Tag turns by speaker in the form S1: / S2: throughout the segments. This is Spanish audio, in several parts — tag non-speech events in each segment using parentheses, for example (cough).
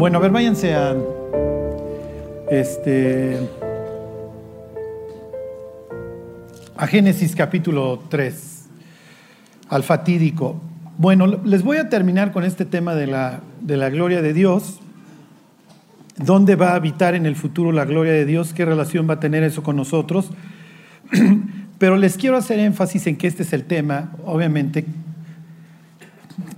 S1: Bueno, a ver, váyanse a este a Génesis capítulo 3, al fatídico. Bueno, les voy a terminar con este tema de la, de la gloria de Dios. ¿Dónde va a habitar en el futuro la gloria de Dios? ¿Qué relación va a tener eso con nosotros? (clears throat) Pero les quiero hacer énfasis en que este es el tema, obviamente,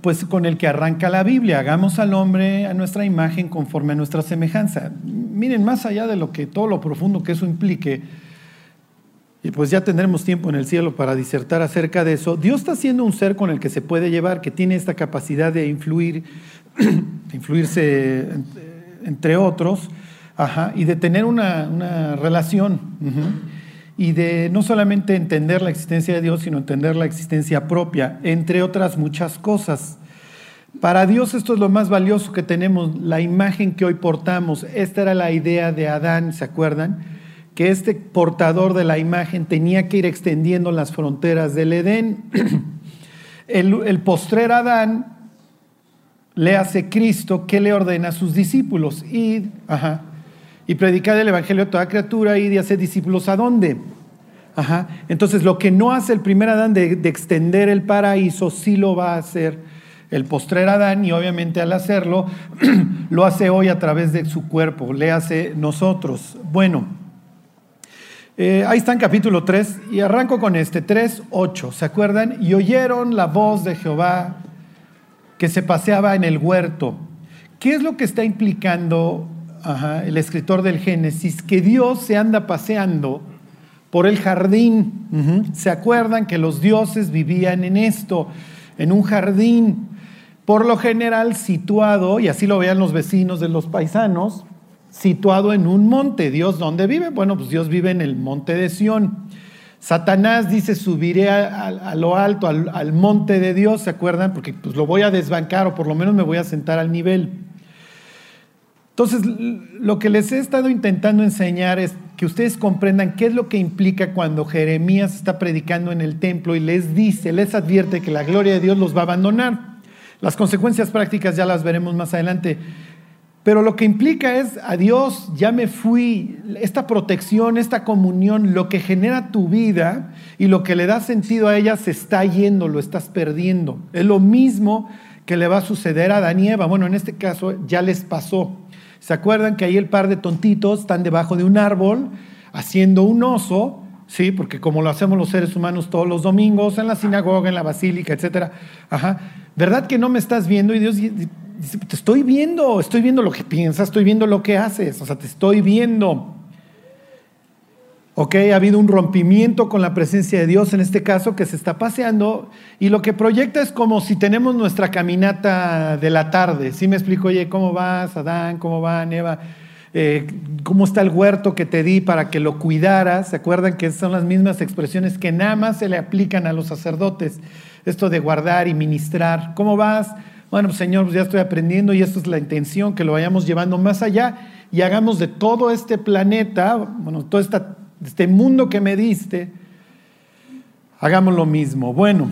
S1: pues con el que arranca la Biblia. Hagamos al hombre a nuestra imagen conforme a nuestra semejanza. Miren, más allá de lo que todo lo profundo que eso implique, y pues ya tendremos tiempo en el cielo para disertar acerca de eso, Dios está siendo un ser con el que se puede llevar, que tiene esta capacidad de influir, (clears throat) de influirse entre otros, y de tener una, relación. Y de no solamente entender la existencia de Dios, sino entender la existencia propia, entre otras muchas cosas. Para Dios esto es lo más valioso que tenemos, la imagen que hoy portamos. Esta era la idea de Adán, ¿se acuerdan? Que este portador de la imagen tenía que ir extendiendo las fronteras del Edén. (clears throat) El, el postrer Adán le hace Cristo que le ordena a sus discípulos. y ajá, y predicar el Evangelio a toda criatura y de hacer discípulos a dónde. Ajá. Entonces, lo que no hace el primer Adán de, extender el paraíso, sí lo va a hacer el postrer Adán y obviamente al hacerlo, (clears throat) lo hace hoy a través de su cuerpo, le hace nosotros. Bueno, eh, ahí está en capítulo 3 y arranco con este, 3, 8, ¿se acuerdan? Y oyeron la voz de Jehová que se paseaba en el huerto. ¿Qué es lo que está implicando el escritor del Génesis, que Dios se anda paseando por el jardín. ¿Se acuerdan que los dioses vivían en esto, en un jardín? Por lo general situado, y así lo veían los vecinos de los paisanos, situado en un monte. ¿Dios dónde vive? Bueno, pues Dios vive en el monte de Sión. Satanás dice, subiré a, lo alto, al, al, monte de Dios, ¿se acuerdan? Porque pues lo voy a desbancar o por lo menos me voy a sentar al nivel. Entonces, lo que les he estado intentando enseñar es que ustedes comprendan qué es lo que implica cuando Jeremías está predicando en el templo y les dice, les advierte que la gloria de Dios los va a abandonar. Las consecuencias prácticas ya las veremos más adelante. Pero lo que implica es, a Dios ya me fui, esta protección, esta comunión, lo que genera tu vida y lo que le da sentido a ella se está yendo, lo estás perdiendo. Es lo mismo que le va a suceder a Danieva. Bueno, en este caso ya les pasó. ¿Se acuerdan que ahí el par de tontitos están debajo de un árbol haciendo un oso? Sí, porque como lo hacemos los seres humanos todos los domingos, en la sinagoga, en la basílica, etcétera. Ajá. ¿Verdad que no me estás viendo? Y Dios dice, te estoy viendo, estoy viendo lo que piensas, estoy viendo lo que haces, o sea, te estoy viendo. Ok, ha habido un rompimiento con la presencia de Dios en este caso que se está paseando y lo que proyecta es como si tenemos nuestra caminata de la tarde. ¿Sí me explico? Oye, ¿cómo vas, Adán? ¿Cómo va, Eva? Eh, ¿Cómo está el huerto que te di para que lo cuidaras? ¿Se acuerdan que son las mismas expresiones que nada más se le aplican a los sacerdotes? Esto de guardar y ministrar. ¿Cómo vas? Bueno, pues, Señor, pues ya estoy aprendiendo y esto es la intención, que lo vayamos llevando más allá y hagamos de todo este planeta, bueno, toda esta este mundo que me diste, hagamos lo mismo. Bueno,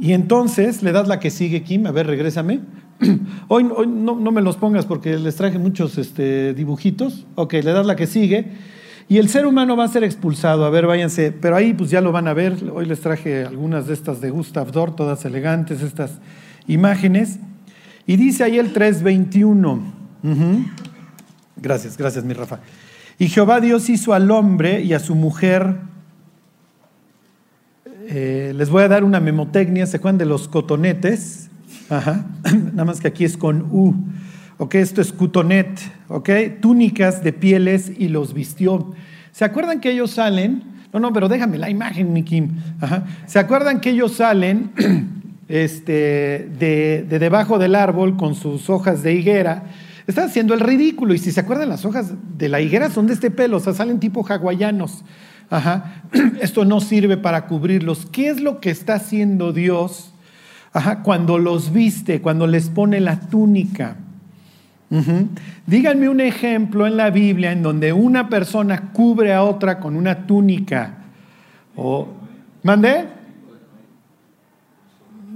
S1: y entonces le das la que sigue, Kim, a ver, regrésame. (clears throat) Hoy, no, me los pongas porque les traje muchos este, dibujitos. Ok, le das la que sigue. Y el ser humano va a ser expulsado. A ver, váyanse. Pero ahí pues ya lo van a ver. Hoy les traje algunas de estas de Gustav Dor, todas elegantes, estas imágenes. Y dice ahí el 321. Gracias, gracias, mi Rafa. Y Jehová Dios hizo al hombre y a su mujer. Eh, les voy a dar una memotecnia, ¿se acuerdan de los cotonetes? Ajá. (clears throat) Nada más que aquí es con U. Ok, esto es cutonet. Ok, túnicas de pieles y los vistió. ¿Se acuerdan que ellos salen? No, no, pero déjame la imagen, mi Kim. ¿Se acuerdan que ellos salen (clears throat) este, de, de debajo del árbol con sus hojas de higuera? Está haciendo el ridículo. Y si se acuerdan, las hojas de la higuera son de este pelo, o sea, salen tipo hawaianos. Ajá. (clears throat) Esto no sirve para cubrirlos. ¿Qué es lo que está haciendo Dios Ajá. cuando los viste, cuando les pone la túnica? Díganme un ejemplo en la Biblia en donde una persona cubre a otra con una túnica. ¿O, ¿Mandé?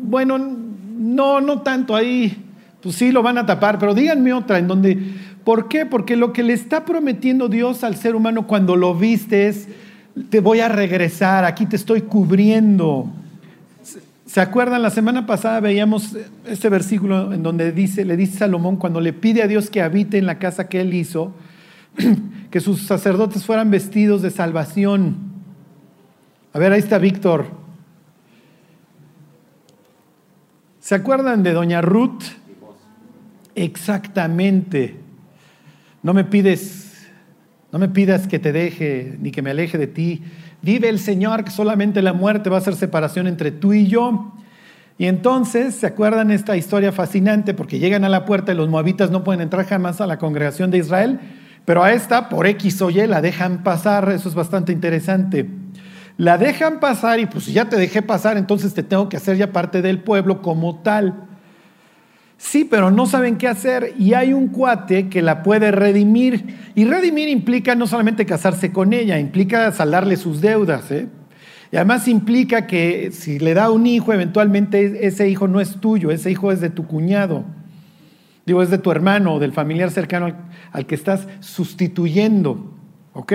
S1: Bueno, no, no tanto ahí Pues sí, lo van a tapar, pero díganme otra en donde, ¿por qué? Porque lo que le está prometiendo Dios al ser humano cuando lo viste es, te voy a regresar, aquí te estoy cubriendo. ¿Se acuerdan? La semana pasada veíamos este versículo en donde dice, le dice Salomón cuando le pide a Dios que habite en la casa que él hizo, (clears throat) que sus sacerdotes fueran vestidos de salvación. A ver, ahí está Víctor. ¿Se acuerdan de Doña Ruth? Exactamente. No me pides, no me pidas que te deje ni que me aleje de ti. Vive el Señor que solamente la muerte va a hacer separación entre tú y yo. Y entonces, ¿se acuerdan esta historia fascinante? Porque llegan a la puerta y los moabitas no pueden entrar jamás a la congregación de Israel, pero a esta, por X o Y, la dejan pasar. Eso es bastante interesante. La dejan pasar y pues si ya te dejé pasar, entonces te tengo que hacer ya parte del pueblo como tal. Sí, pero no saben qué hacer y hay un cuate que la puede redimir. Y redimir implica no solamente casarse con ella, implica saldarle sus deudas. ¿eh? Y además implica que si le da un hijo, eventualmente ese hijo no es tuyo, ese hijo es de tu cuñado. Digo, es de tu hermano o del familiar cercano al, al que estás sustituyendo. ¿Ok?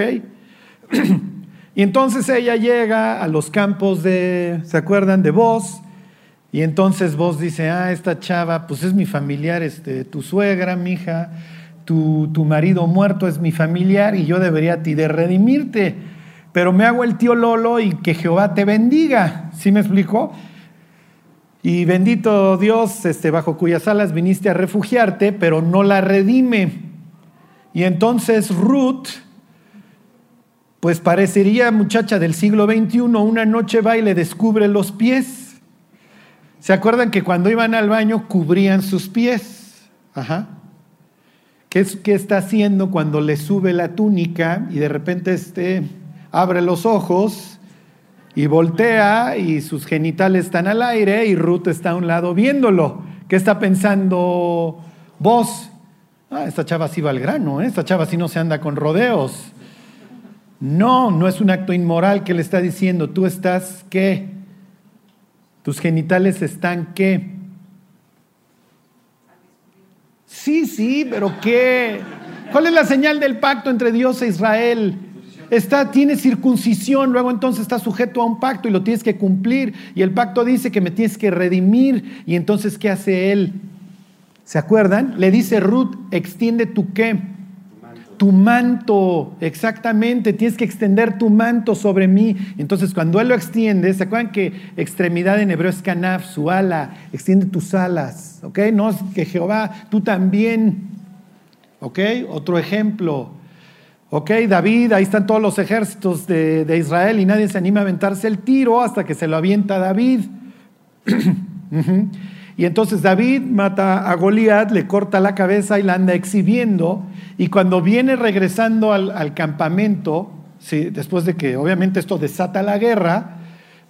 S1: (clears throat) y entonces ella llega a los campos de, ¿se acuerdan? De vos y entonces vos dice, ah, esta chava, pues es mi familiar, este, tu suegra, mi hija, tu, tu marido muerto es mi familiar y yo debería ti de redimirte. Pero me hago el tío Lolo y que Jehová te bendiga. ¿Sí me explicó? Y bendito Dios, este, bajo cuyas alas viniste a refugiarte, pero no la redime. Y entonces Ruth, pues parecería muchacha del siglo XXI, una noche va y le descubre los pies ¿Se acuerdan que cuando iban al baño cubrían sus pies? Ajá. ¿Qué, ¿Qué, está haciendo cuando le sube la túnica y de repente este abre los ojos y voltea y sus genitales están al aire y Ruth está a un lado viéndolo? ¿Qué está pensando vos? Ah, esta chava sí va al grano, ¿eh? esta chava sí no se anda con rodeos. No, no es un acto inmoral que le está diciendo, tú estás, ¿qué? ¿Tus genitales están qué? Sí, sí, pero ¿qué? ¿Cuál es la señal del pacto entre Dios e Israel? Está, tiene circuncisión, luego entonces está sujeto a un pacto y lo tienes que cumplir. Y el pacto dice que me tienes que redimir. Y entonces, ¿qué hace él? ¿Se acuerdan? Le dice Ruth, extiende tu qué? Tu manto, exactamente, tienes que extender tu manto sobre mí. Entonces, cuando Él lo extiende, ¿se acuerdan que extremidad en hebreo es canaf, su ala? Extiende tus alas, ¿ok? No es que Jehová, tú también, ¿ok? Otro ejemplo, ¿ok? David, ahí están todos los ejércitos de, de Israel y nadie se anima a aventarse el tiro hasta que se lo avienta David. (clears throat) Y entonces David mata a Goliat, le corta la cabeza y la anda exhibiendo. Y cuando viene regresando al, campamento, después de que obviamente esto desata la guerra,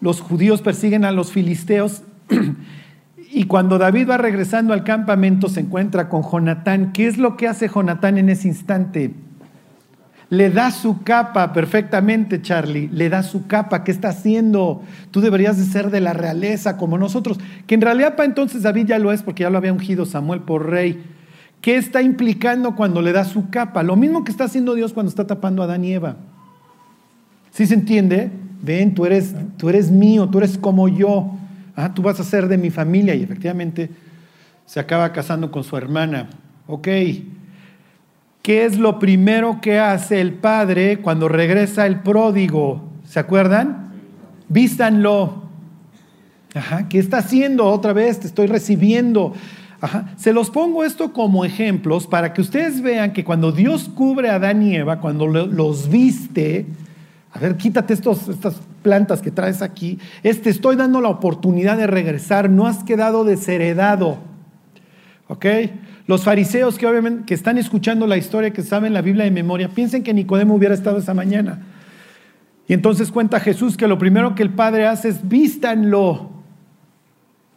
S1: los judíos persiguen a los filisteos. (clears throat) y cuando David va regresando al campamento se encuentra con Jonatán. ¿Qué es lo que hace Jonatán en ese instante? Le da su capa perfectamente, Charlie. Le da su capa. ¿Qué está haciendo? Tú deberías de ser de la realeza como nosotros. Que en realidad para entonces David ya lo es porque ya lo había ungido Samuel por rey. ¿Qué está implicando cuando le da su capa? Lo mismo que está haciendo Dios cuando está tapando a Adán y Eva. ¿Sí se entiende? Ven, tú eres, tú eres mío, tú eres como yo. Ah, tú vas a ser de mi familia. Y efectivamente se acaba casando con su hermana. Ok. ¿Qué es lo primero que hace el padre cuando regresa el pródigo? ¿Se acuerdan? Vístanlo. Ajá, ¿qué está haciendo otra vez? Te estoy recibiendo. Ajá. Se los pongo esto como ejemplos para que ustedes vean que cuando Dios cubre a Adán y Eva, cuando los viste, a ver, quítate estos, estas plantas que traes aquí, te estoy dando la oportunidad de regresar, no has quedado desheredado. ¿Ok? Los fariseos que obviamente que están escuchando la historia, que saben la Biblia de memoria, piensen que Nicodemo hubiera estado esa mañana. Y entonces cuenta Jesús que lo primero que el Padre hace es vístanlo.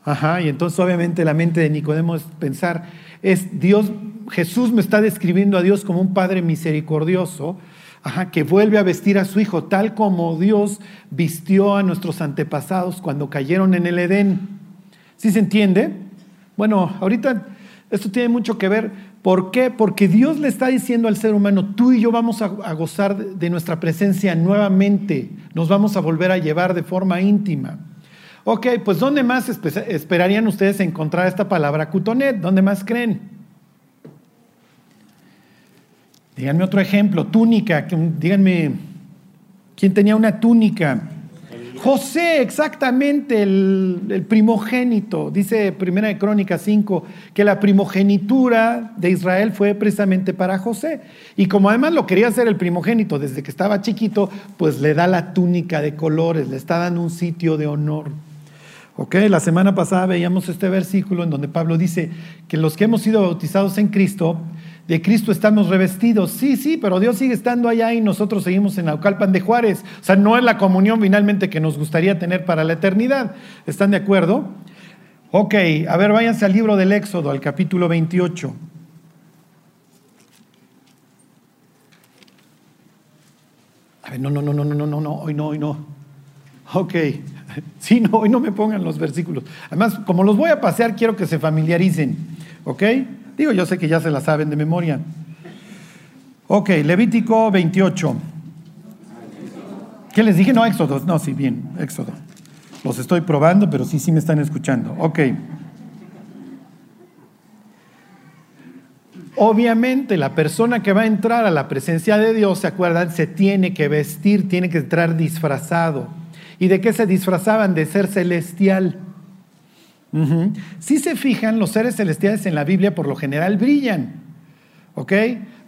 S1: Ajá, y entonces obviamente la mente de Nicodemo es pensar, es Dios, Jesús me está describiendo a Dios como un Padre misericordioso, ajá, que vuelve a vestir a su Hijo tal como Dios vistió a nuestros antepasados cuando cayeron en el Edén. ¿Sí se entiende? Bueno, ahorita Esto tiene mucho que ver. ¿Por qué? Porque Dios le está diciendo al ser humano, tú y yo vamos a, gozar de nuestra presencia nuevamente, nos vamos a volver a llevar de forma íntima. Ok, pues ¿dónde más esperarían ustedes encontrar esta palabra cutonet? ¿Dónde más creen? Díganme otro ejemplo, túnica, díganme, ¿quién tenía una túnica? José, exactamente, el, primogénito. Dice Primera de Crónica 5 que la primogenitura de Israel fue precisamente para José. Y como además lo quería hacer el primogénito desde que estaba chiquito, pues le da la túnica de colores, le está dando un sitio de honor. Ok, la semana pasada veíamos este versículo en donde Pablo dice que los que hemos sido bautizados en Cristo, de Cristo estamos revestidos. Sí, sí, pero Dios sigue estando allá y nosotros seguimos en Naucalpan de Juárez. O sea, no es la comunión finalmente que nos gustaría tener para la eternidad. ¿Están de acuerdo? Ok, a ver, váyanse al libro del Éxodo, al capítulo 28. A ver, no, no, no, no, no, no, no, hoy no, hoy no. Ok, (laughs) sí, no, hoy no me pongan los versículos. Además, como los voy a pasear, quiero que se familiaricen, ¿ok? Digo, yo sé que ya se la saben de memoria. Ok, Levítico 28. ¿Qué les dije? No, Éxodo. No, sí, bien, Éxodo. Los estoy probando, pero sí, sí me están escuchando. Ok. Obviamente la persona que va a entrar a la presencia de Dios, ¿se acuerdan? Se tiene que vestir, tiene que entrar disfrazado. ¿Y de qué se disfrazaban? De ser celestial. Si se fijan, los seres celestiales en la Biblia por lo general brillan. ¿Ok?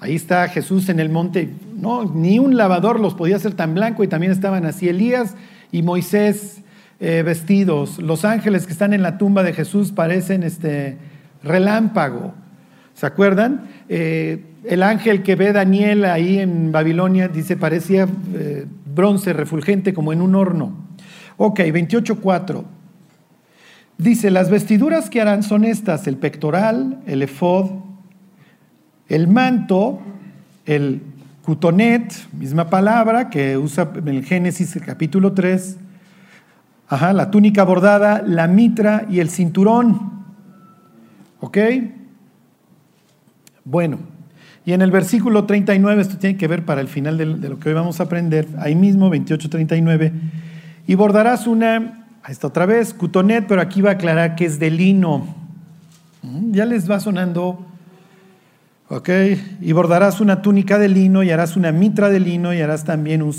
S1: Ahí está Jesús en el monte. No, ni un lavador los podía hacer tan blanco y también estaban así Elías y Moisés eh, vestidos. Los ángeles que están en la tumba de Jesús parecen este relámpago. ¿Se acuerdan? Eh, el ángel que ve Daniel ahí en Babilonia dice parecía eh, bronce refulgente como en un horno. Ok, 28.4. Dice, las vestiduras que harán son estas, el pectoral, el efod, el manto, el cutonet, misma palabra que usa en el Génesis el capítulo 3, ajá, la túnica bordada, la mitra y el cinturón. ¿Ok? Bueno, y en el versículo 39, esto tiene que ver para el final de, lo que hoy vamos a aprender, ahí mismo, 28-39, y bordarás una Ahí está otra vez, cutonet, pero aquí va a aclarar que es de lino. Mm, ya les va sonando. Ok, y bordarás una túnica de lino y harás una mitra de lino y harás también un,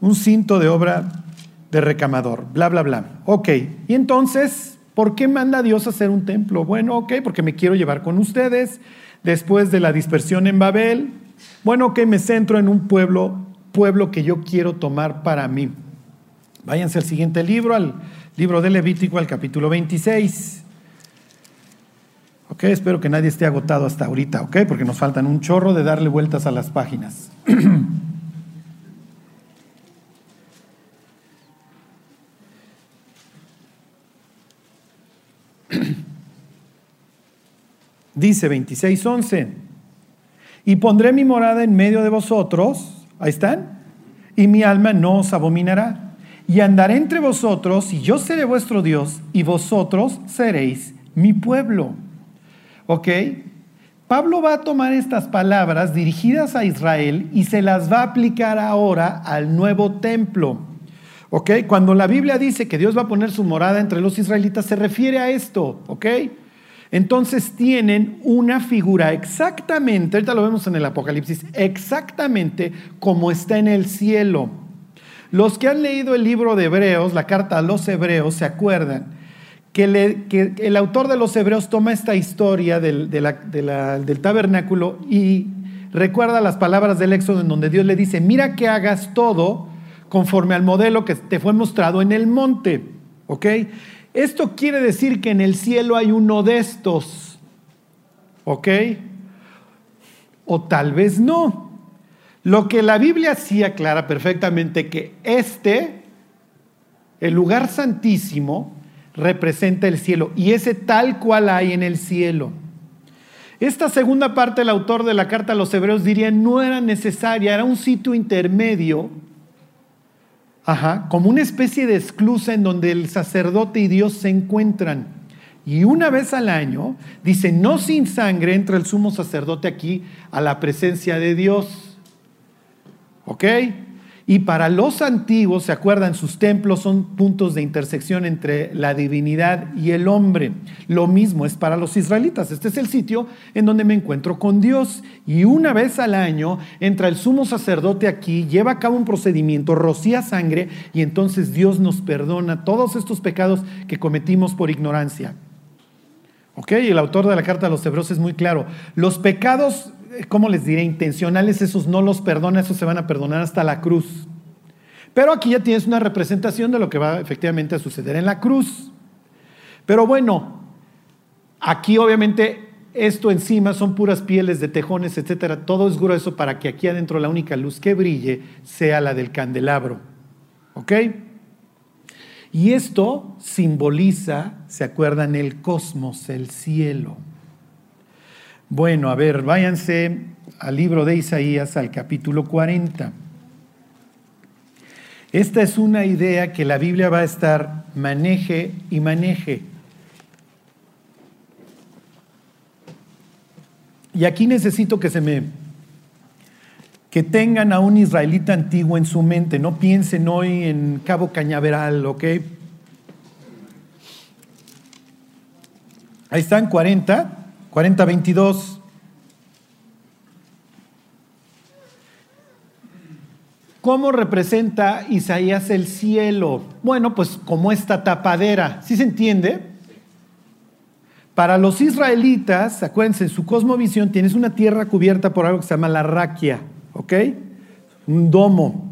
S1: un cinto de obra de recamador, bla, bla, bla. Ok, y entonces, ¿por qué manda Dios a hacer un templo? Bueno, ok, porque me quiero llevar con ustedes después de la dispersión en Babel. Bueno, ok, me centro en un pueblo, pueblo que yo quiero tomar para mí. Váyanse al siguiente libro, al libro de Levítico, al capítulo 26. Ok, espero que nadie esté agotado hasta ahorita, ok, porque nos faltan un chorro de darle vueltas a las páginas. (clears throat) Dice 26:11, y pondré mi morada en medio de vosotros, ahí están, y mi alma no os abominará y andaré entre vosotros, y yo seré vuestro Dios, y vosotros seréis mi pueblo. ¿Ok? Pablo va a tomar estas palabras dirigidas a Israel y se las va a aplicar ahora al nuevo templo. ¿Ok? Cuando la Biblia dice que Dios va a poner su morada entre los israelitas, se refiere a esto. ¿Ok? Entonces tienen una figura exactamente, ahorita lo vemos en el Apocalipsis, exactamente como está en el cielo. Los que han leído el libro de Hebreos, la carta a los Hebreos, se acuerdan que, el autor de los Hebreos toma esta historia del, del tabernáculo y recuerda las palabras del Éxodo en donde Dios le dice, mira que hagas todo conforme al modelo que te fue mostrado en el monte. ¿Ok? Esto quiere decir que en el cielo hay uno de estos. ¿Ok? O tal vez no. Lo que la Biblia sí aclara perfectamente que este, el lugar santísimo, representa el cielo y ese tal cual hay en el cielo. Esta segunda parte, el autor de la carta a los hebreos diría no era necesaria, era un sitio intermedio, como una especie de esclusa en donde el sacerdote y Dios se encuentran. Y una vez al año, dice, no sin sangre entra el sumo sacerdote aquí a la presencia de Dios. ¿Ok? Y para los antiguos, ¿se acuerdan? Sus templos son puntos de intersección entre la divinidad y el hombre. Lo mismo es para los israelitas. Este es el sitio en donde me encuentro con Dios. Y una vez al año entra el sumo sacerdote aquí, lleva a cabo un procedimiento, rocía sangre y entonces Dios nos perdona todos estos pecados que cometimos por ignorancia. ¿Ok? El autor de la carta a los hebreos es muy claro. Los pecados ¿cómo les diré? Intencionales, esos no los perdona, esos se van a perdonar hasta la cruz. Pero aquí ya tienes una representación de lo que va efectivamente a suceder en la cruz. Pero bueno, aquí obviamente esto encima son puras pieles de tejones, etcétera. Todo es grueso para que aquí adentro la única luz que brille sea la del candelabro. ¿Ok? Y esto simboliza, ¿se acuerdan? El cosmos, el cielo. Bueno, a ver, váyanse al libro de Isaías, al capítulo 40. Esta es una idea que la Biblia va a estar maneje y maneje. Y aquí necesito que se me que tengan a un israelita antiguo en su mente, no piensen hoy en Cabo Cañaveral, ¿ok? Ahí están 40. 40-22. ¿Cómo representa Isaías el cielo? Bueno, pues como esta tapadera, ¿sí se entiende? Para los israelitas, acuérdense, en su cosmovisión tienes una tierra cubierta por algo que se llama la raquia, ¿ok? Un domo.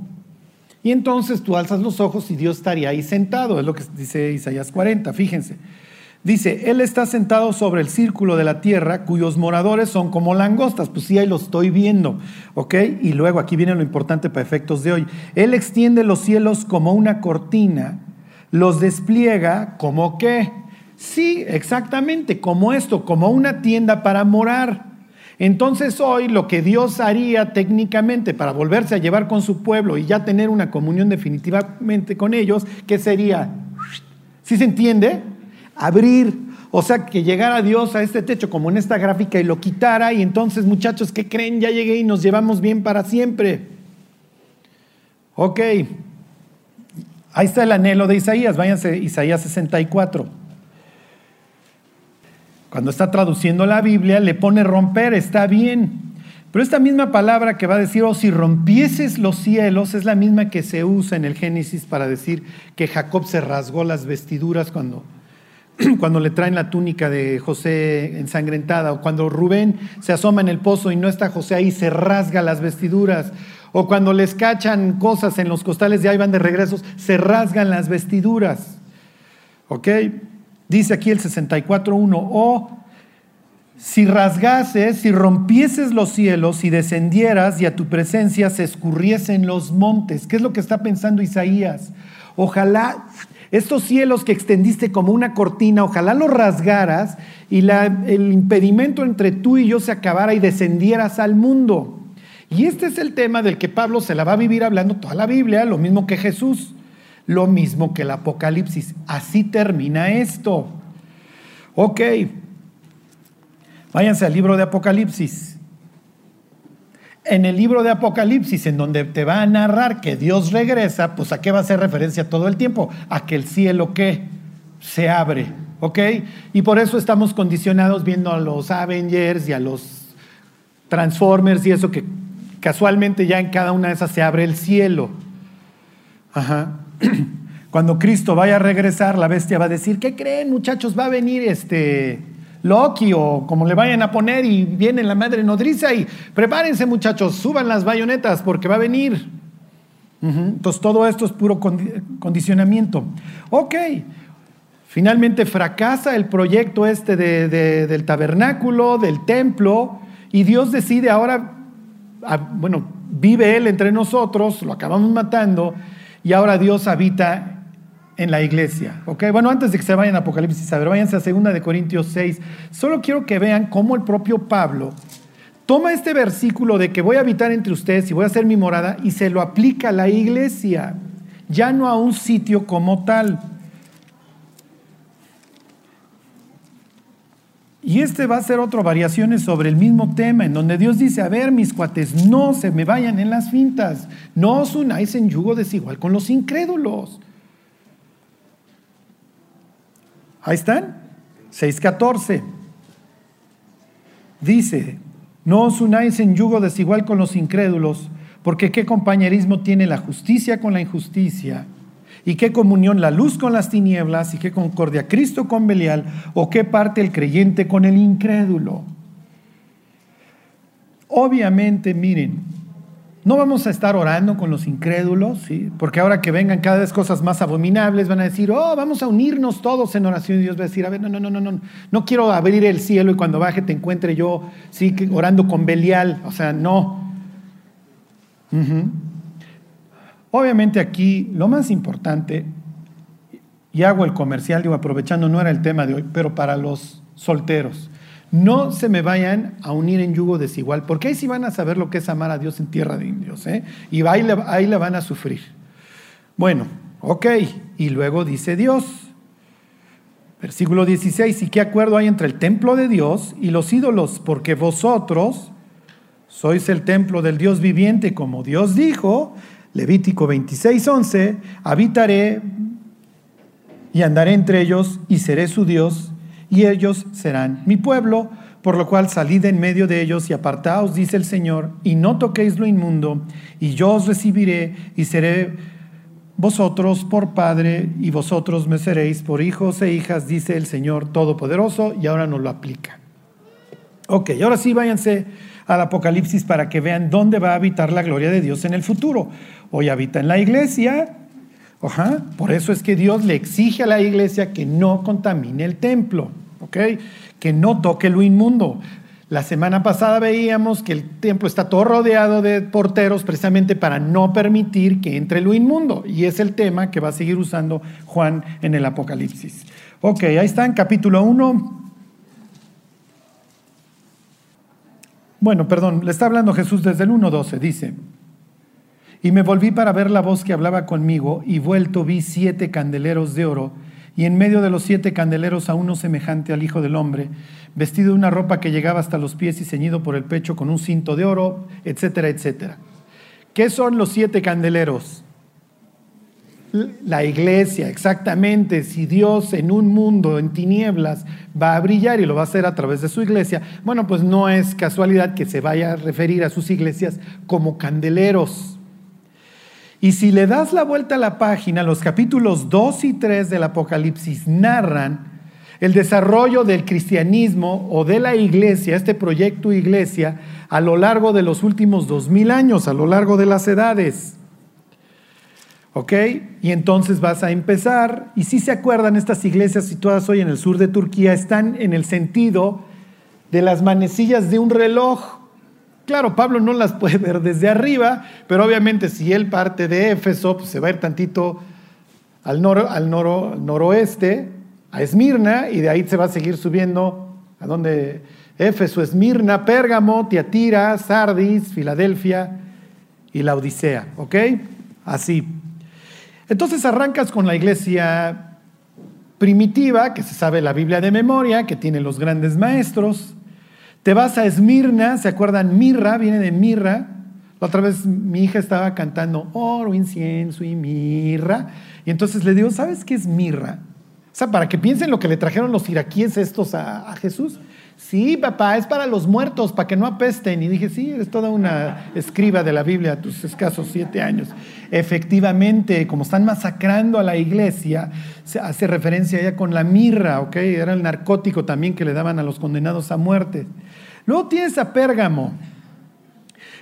S1: Y entonces tú alzas los ojos y Dios estaría ahí sentado, es lo que dice Isaías 40, fíjense. Dice, Él está sentado sobre el círculo de la tierra, cuyos moradores son como langostas. Pues sí, ahí lo estoy viendo. ¿Ok? Y luego aquí viene lo importante para efectos de hoy. Él extiende los cielos como una cortina, los despliega como qué. Sí, exactamente, como esto, como una tienda para morar. Entonces hoy lo que Dios haría técnicamente para volverse a llevar con su pueblo y ya tener una comunión definitivamente con ellos, ¿qué sería? ¿Sí se entiende? Abrir, o sea, que llegara Dios a este techo como en esta gráfica y lo quitara y entonces muchachos, ¿qué creen? Ya llegué y nos llevamos bien para siempre. Ok, ahí está el anhelo de Isaías, váyanse Isaías 64. Cuando está traduciendo la Biblia le pone romper, está bien. Pero esta misma palabra que va a decir, oh, si rompieses los cielos, es la misma que se usa en el Génesis para decir que Jacob se rasgó las vestiduras cuando (clears throat) cuando le traen la túnica de José ensangrentada, o cuando Rubén se asoma en el pozo y no está José ahí, se rasga las vestiduras, o cuando les cachan cosas en los costales y ahí van de regresos, se rasgan las vestiduras. ¿Ok? Dice aquí el 64.1, o si rasgases, si rompieses los cielos y descendieras y a tu presencia se escurriesen los montes. ¿Qué es lo que está pensando Isaías? Ojalá estos cielos que extendiste como una cortina, ojalá los rasgaras y el impedimento entre tú y yo se acabara y descendieras al mundo. Y este es el tema del que Pablo se la va a vivir hablando toda la Biblia, lo mismo que Jesús, lo mismo que el Apocalipsis. Así termina esto. Ok, váyanse al libro de Apocalipsis en el libro de Apocalipsis, en donde te va a narrar que Dios regresa, pues a qué va a hacer referencia todo el tiempo? A que el cielo que se abre, ¿ok? Y por eso estamos condicionados viendo a los Avengers y a los Transformers y eso que casualmente ya en cada una de esas se abre el cielo. Ajá. (clears throat) Cuando Cristo vaya a regresar, la bestia va a decir, ¿qué creen muchachos? Va a venir este Loki o como le vayan a poner y viene la madre nodriza y prepárense muchachos, suban las bayonetas porque va a venir. Entonces todo esto es puro condicionamiento. Ok, finalmente fracasa el proyecto este del tabernáculo, del templo, y Dios decide ahora, bueno, vive Él entre nosotros, lo acabamos matando, y ahora Dios habita en la iglesia. ¿ok? Bueno, antes de que se vayan a Apocalipsis, a ver, váyanse a 2 de Corintios 6. Solo quiero que vean cómo el propio Pablo toma este versículo de que voy a habitar entre ustedes y voy a hacer mi morada y se lo aplica a la iglesia, ya no a un sitio como tal. Y este va a ser otra variaciones sobre el mismo tema, en donde Dios dice, a ver, mis cuates, no se me vayan en las fintas, no os unáis en yugo desigual con los incrédulos. Ahí están, 6.14. Dice, no os unáis en yugo desigual con los incrédulos, porque qué compañerismo tiene la justicia con la injusticia, y qué comunión la luz con las tinieblas, y qué concordia Cristo con Belial, o qué parte el creyente con el incrédulo. Obviamente, miren, no vamos a estar orando con los incrédulos, ¿sí? porque ahora que vengan cada vez cosas más abominables, van a decir, oh, vamos a unirnos todos en oración. Y Dios va a decir, a ver, no, no, no, no, no, no quiero abrir el cielo y cuando baje te encuentre yo, sí, orando con Belial. O sea, no. Obviamente aquí lo más importante, y hago el comercial, digo, aprovechando, no era el tema de hoy, pero para los solteros. No se me vayan a unir en yugo desigual, porque ahí sí van a saber lo que es amar a Dios en tierra de indios, ¿eh? y ahí le, ahí le van a sufrir. Bueno, ok, y luego dice Dios, versículo 16, ¿y qué acuerdo hay entre el templo de Dios y los ídolos? Porque vosotros sois el templo del Dios viviente, como Dios dijo, Levítico 26, 11, habitaré y andaré entre ellos y seré su Dios y ellos serán mi pueblo, por lo cual salid en medio de ellos y apartaos, dice el Señor, y no toquéis lo inmundo, y yo os recibiré y seré vosotros por Padre, y vosotros me seréis por hijos e hijas, dice el Señor Todopoderoso, y ahora nos lo aplica. Ok, ahora sí váyanse al Apocalipsis para que vean dónde va a habitar la gloria de Dios en el futuro. Hoy habita en la iglesia, por eso es que Dios le exige a la iglesia que no contamine el templo, Que no toque lo inmundo. La semana pasada veíamos que el templo está todo rodeado de porteros precisamente para no permitir que entre lo inmundo. Y es el tema que va a seguir usando Juan en el Apocalipsis. Ok, ahí está en capítulo 1. Bueno, perdón, le está hablando Jesús desde el 1.12. Dice, y me volví para ver la voz que hablaba conmigo, y vuelto vi siete candeleros de oro, y en medio de los siete candeleros a uno semejante al Hijo del Hombre, vestido de una ropa que llegaba hasta los pies y ceñido por el pecho con un cinto de oro, etcétera, etcétera. ¿Qué son los siete candeleros? La iglesia, exactamente. Si Dios en un mundo en tinieblas va a brillar y lo va a hacer a través de su iglesia, bueno, pues no es casualidad que se vaya a referir a sus iglesias como candeleros. Y si le das la vuelta a la página, los capítulos 2 y 3 del Apocalipsis narran el desarrollo del cristianismo o de la iglesia, este proyecto iglesia, a lo largo de los últimos dos mil años, a lo largo de las edades. ¿Ok? Y entonces vas a empezar, y si se acuerdan, estas iglesias situadas hoy en el sur de Turquía están en el sentido de las manecillas de un reloj. Claro, Pablo no las (laughs) puede ver desde arriba, pero obviamente si él parte de Éfeso, pues se va a ir tantito al, al noroeste, a Esmirna, y de ahí se va a seguir subiendo a donde Éfeso, Esmirna, Pérgamo, Tiatira, Sardis, Filadelfia y la Odisea, ¿ok? Así. Entonces arrancas con la iglesia primitiva, que se sabe la Biblia de memoria, que tiene los grandes maestros, te vas a Esmirna, ¿se acuerdan? Mirra, viene de mirra. La otra vez mi hija estaba cantando oro, incienso y mirra. Y entonces le digo, ¿sabes qué es mirra? O sea, para que piensen lo que le trajeron los iraquíes estos a, a Jesús. Sí, papá, es para los muertos, para que no apesten. Y dije, sí, eres toda una (laughs) escriba de la Biblia a tus escasos siete años. Efectivamente, como están masacrando a la iglesia, se hace referencia ya con la mirra, ¿ok? Era el narcótico también que le daban a los condenados a muerte. Luego tienes a Pérgamo.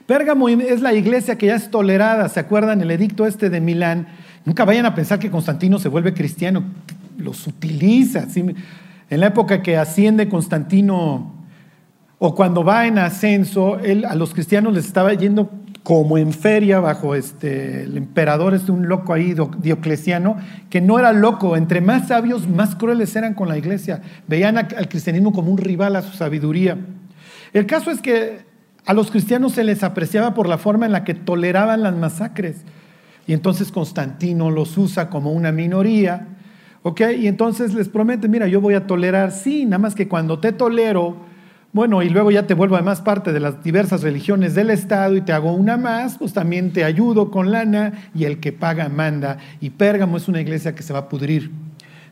S1: Pérgamo es la iglesia que ya es tolerada, ¿se acuerdan el edicto este de Milán? Nunca vayan a pensar que Constantino se vuelve cristiano, los utiliza. En la época que asciende Constantino o cuando va en ascenso, él, a los cristianos les estaba yendo como en feria bajo este, el emperador, este un loco ahí, Diocleciano, que no era loco, entre más sabios, más crueles eran con la iglesia, veían al cristianismo como un rival a su sabiduría. El caso es que a los cristianos se les apreciaba por la forma en la que toleraban las masacres. Y entonces Constantino los usa como una minoría, ¿Ok? Y entonces les promete, mira, yo voy a tolerar, sí, nada más que cuando te tolero, bueno, y luego ya te vuelvo además parte de las diversas religiones del Estado y te hago una más, pues también te ayudo con lana y el que paga manda. Y Pérgamo es una iglesia que se va a pudrir.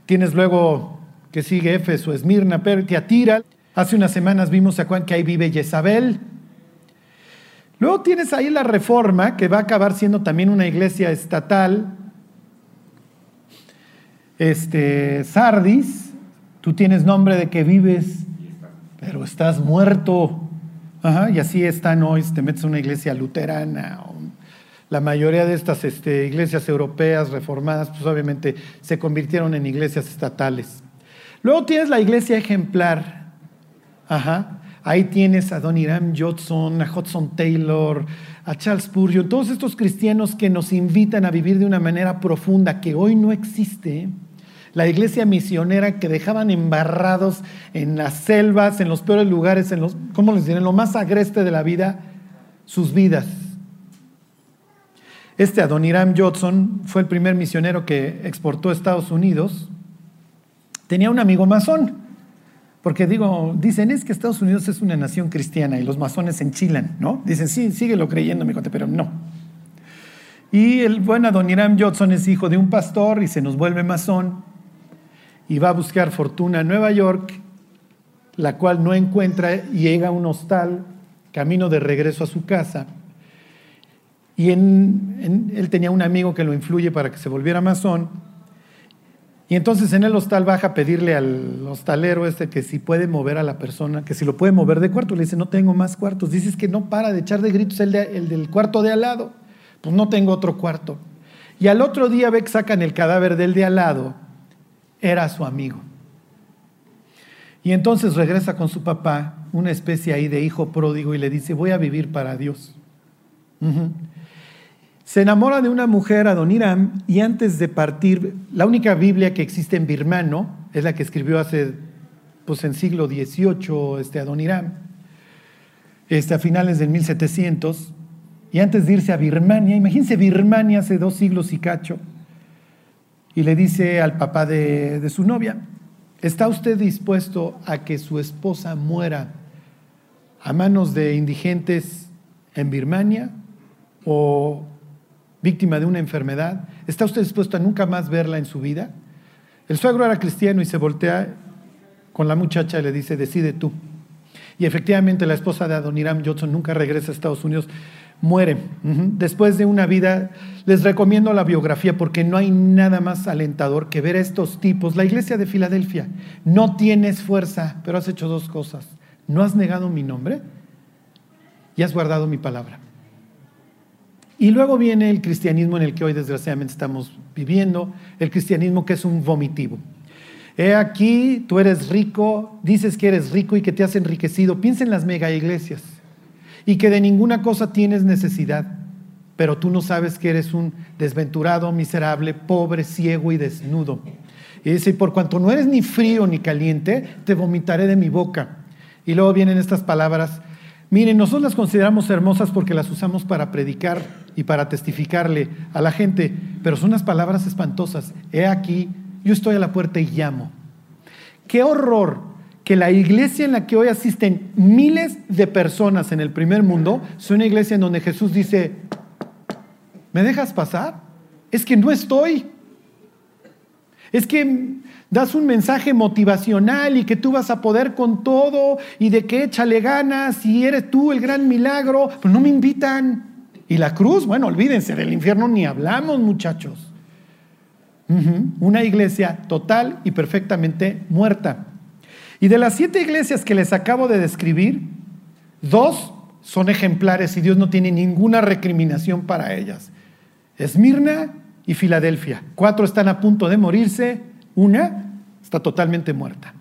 S1: Tienes luego que sigue Éfeso, Esmirna, Tira. Hace unas semanas vimos a Juan que ahí vive Jezabel. Luego tienes ahí la reforma, que va a acabar siendo también una iglesia estatal, este, Sardis, tú tienes nombre de que vives, pero estás muerto. y así están hoy, te metes en una iglesia luterana. la mayoría de estas este, iglesias europeas reformadas, pues obviamente se convirtieron en iglesias estatales. Luego tienes la iglesia ejemplar. Ajá. Ahí tienes a Don Iram Judson, a Hudson Taylor, a Charles Spurgeon, todos estos cristianos que nos invitan a vivir de una manera profunda que hoy no existe la iglesia misionera que dejaban embarrados en las selvas, en los peores lugares, en los, ¿cómo les diré? En lo más agreste de la vida, sus vidas. Este Adoniram Judson fue el primer misionero que exportó a Estados Unidos. Tenía un amigo masón, porque digo, dicen es que Estados Unidos es una nación cristiana y los masones se enchilan, ¿no? Dicen, sí, síguelo creyendo, mi pero no. Y el buen Adoniram Judson es hijo de un pastor y se nos vuelve masón y va a buscar fortuna en Nueva York, la cual no encuentra y llega a un hostal, camino de regreso a su casa. Y él tenía un amigo que lo influye para que se volviera masón. Y entonces en el hostal baja a pedirle al hostalero este que si puede mover a la persona, que si lo puede mover de cuarto. Le dice, no tengo más cuartos. Dices que no para de echar de gritos el, el del cuarto de al lado. Pues no tengo otro cuarto. Y al otro día ve que sacan el cadáver del de al lado era su amigo. Y entonces regresa con su papá, una especie ahí de hijo pródigo, y le dice, voy a vivir para Dios. Se enamora de una mujer, Adoniram, y antes de partir, la única Biblia que existe en birmano es la que escribió hace, pues en siglo XVIII, este Adoniram, este, a finales del 1700, y antes de irse a Birmania, imagínense Birmania hace dos siglos y cacho, y le dice al papá de, su novia, ¿está usted dispuesto a que su esposa muera a manos de indigentes en Birmania o víctima de una enfermedad? ¿Está usted dispuesto a nunca más verla en su vida? El suegro era cristiano y se voltea con la muchacha y le dice, decide tú. Y efectivamente la esposa de Adoniram Johnson nunca regresa a Estados Unidos muere. Después de una vida, les recomiendo la biografía porque no hay nada más alentador que ver a estos tipos. La iglesia de Filadelfia, no tienes fuerza, pero has hecho dos cosas. No has negado mi nombre y has guardado mi palabra. Y luego viene el cristianismo en el que hoy desgraciadamente estamos viviendo, el cristianismo que es un vomitivo. He aquí, tú eres rico, dices que eres rico y que te has enriquecido. Piensa en las mega iglesias y que de ninguna cosa tienes necesidad, pero tú no sabes que eres un desventurado, miserable, pobre, ciego y desnudo. Y dice, por cuanto no eres ni frío ni caliente, te vomitaré de mi boca. Y luego vienen estas palabras. Miren, nosotros las consideramos hermosas porque las usamos para predicar y para testificarle a la gente, pero son unas palabras espantosas. He aquí, yo estoy a la puerta y llamo. Qué horror que la iglesia en la que hoy asisten miles de personas en el primer mundo es una iglesia en donde Jesús dice, ¿me dejas pasar? Es que no estoy. Es que das un mensaje motivacional y que tú vas a poder con todo y de que échale ganas y eres tú el gran milagro, pero no me invitan. Y la cruz, bueno, olvídense, del infierno ni hablamos muchachos. Una iglesia total y perfectamente muerta. Y de las siete iglesias que les acabo de describir, dos son ejemplares y Dios no tiene ninguna recriminación para ellas. Esmirna y Filadelfia. Cuatro están a punto de morirse, una está totalmente muerta.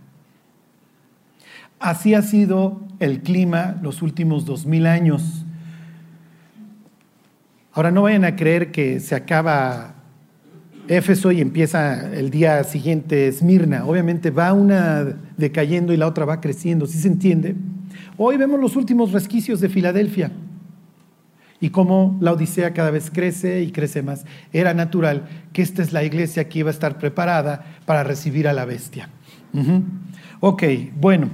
S1: Así ha sido el clima los últimos dos mil años. Ahora no vayan a creer que se acaba Éfeso y empieza el día siguiente Esmirna. Obviamente va una decayendo y la otra va creciendo, ¿sí se entiende? Hoy vemos los últimos resquicios de Filadelfia. y como la Odisea cada vez crece y crece más, era natural que esta es la iglesia que iba a estar preparada para recibir a la bestia. Ok, bueno,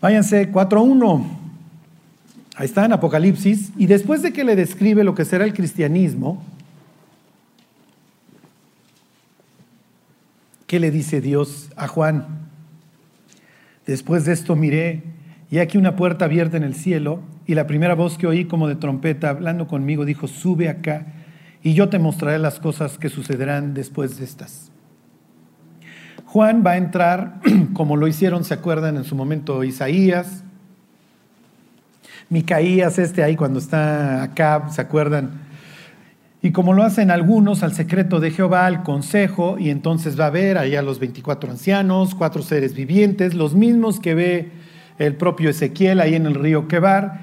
S1: váyanse 4.1. Ahí está en Apocalipsis. Y después de que le describe lo que será el cristianismo, ¿qué le dice Dios a Juan? Después de esto miré, y aquí una puerta abierta en el cielo, y la primera voz que oí como de trompeta hablando conmigo dijo, sube acá, y yo te mostraré las cosas que sucederán después de estas. Juan va a entrar, (clears throat) como lo hicieron, se acuerdan en su momento Isaías, Micaías, este ahí cuando está acá, ¿se acuerdan? Y como lo hacen algunos al secreto de Jehová, al consejo, y entonces va a ver allá los 24 ancianos, cuatro seres vivientes, los mismos que ve el propio Ezequiel ahí en el río Quebar,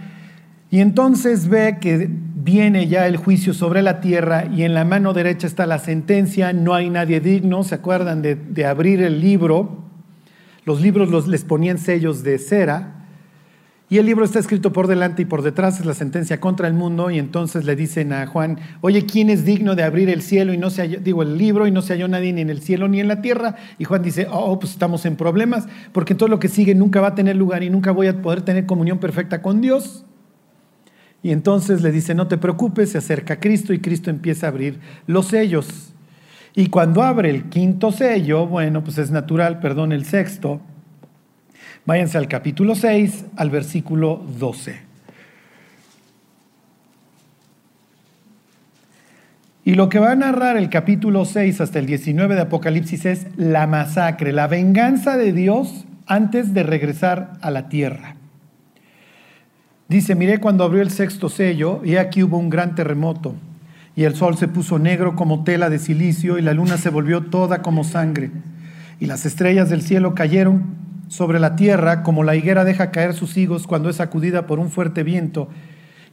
S1: y entonces ve que viene ya el juicio sobre la tierra y en la mano derecha está la sentencia, no hay nadie digno, ¿se acuerdan de, de abrir el libro? Los libros los, les ponían sellos de cera, y el libro está escrito por delante y por detrás, es la sentencia contra el mundo, y entonces le dicen a Juan, oye, ¿quién es digno de abrir el cielo y no se halló, digo, el libro y no se halló nadie ni en el cielo ni en la tierra? Y Juan dice, oh, pues estamos en problemas, porque todo lo que sigue nunca va a tener lugar y nunca voy a poder tener comunión perfecta con Dios. Y entonces le dice, no te preocupes, se acerca Cristo y Cristo empieza a abrir los sellos. Y cuando abre el quinto sello, bueno, pues es natural, perdón, el sexto, Váyanse al capítulo 6, al versículo 12. Y lo que va a narrar el capítulo 6 hasta el 19 de Apocalipsis es la masacre, la venganza de Dios antes de regresar a la tierra. Dice, miré cuando abrió el sexto sello y aquí hubo un gran terremoto y el sol se puso negro como tela de silicio y la luna se volvió toda como sangre y las estrellas del cielo cayeron sobre la tierra, como la higuera deja caer sus higos cuando es sacudida por un fuerte viento,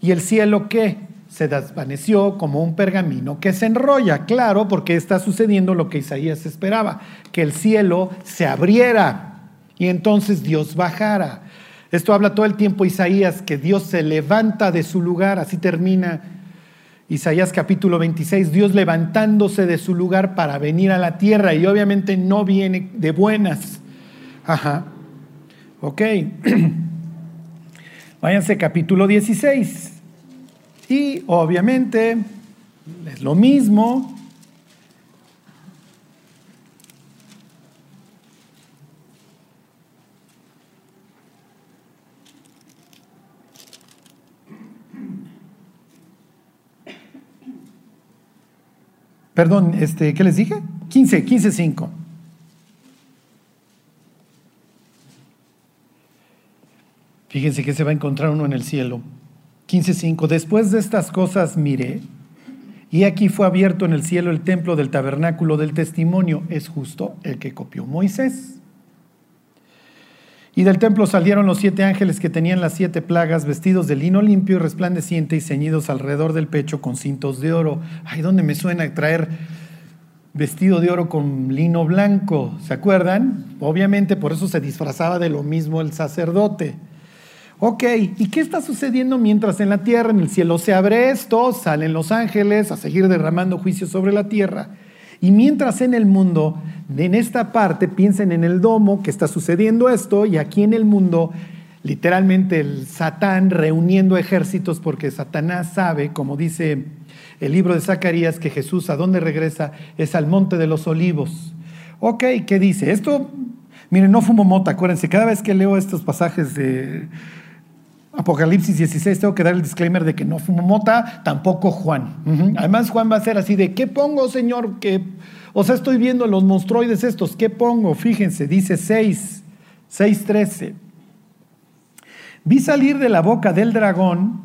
S1: y el cielo que se desvaneció como un pergamino que se enrolla, claro, porque está sucediendo lo que Isaías esperaba, que el cielo se abriera y entonces Dios bajara. Esto habla todo el tiempo Isaías, que Dios se levanta de su lugar, así termina Isaías capítulo 26, Dios levantándose de su lugar para venir a la tierra y obviamente no viene de buenas Ajá. Ok. (clears throat) Váyanse capítulo 16. Y obviamente es lo mismo. Perdón, este, ¿qué les dije? 15, 15, 5. Fíjense que se va a encontrar uno en el cielo. 15.5. Después de estas cosas miré, y aquí fue abierto en el cielo el templo del tabernáculo del testimonio. Es justo el que copió Moisés. Y del templo salieron los siete ángeles que tenían las siete plagas, vestidos de lino limpio y resplandeciente y ceñidos alrededor del pecho con cintos de oro. Ay, ¿dónde me suena traer vestido de oro con lino blanco? ¿Se acuerdan? Obviamente por eso se disfrazaba de lo mismo el sacerdote. Ok, ¿y qué está sucediendo mientras en la tierra, en el cielo se abre esto, salen los ángeles a seguir derramando juicio sobre la tierra? Y mientras en el mundo, en esta parte, piensen en el domo que está sucediendo esto, y aquí en el mundo, literalmente el Satán reuniendo ejércitos, porque Satanás sabe, como dice el libro de Zacarías, que Jesús a dónde regresa es al monte de los olivos. Ok, ¿qué dice? Esto, miren, no fumo mota, acuérdense, cada vez que leo estos pasajes de Apocalipsis 16, tengo que dar el disclaimer de que no fumo mota, tampoco Juan. Además, Juan va a ser así de, ¿qué pongo, Señor? ¿Qué? O sea, estoy viendo los monstruoides estos, ¿qué pongo? Fíjense, dice 6, 6.13. Vi salir de la boca del dragón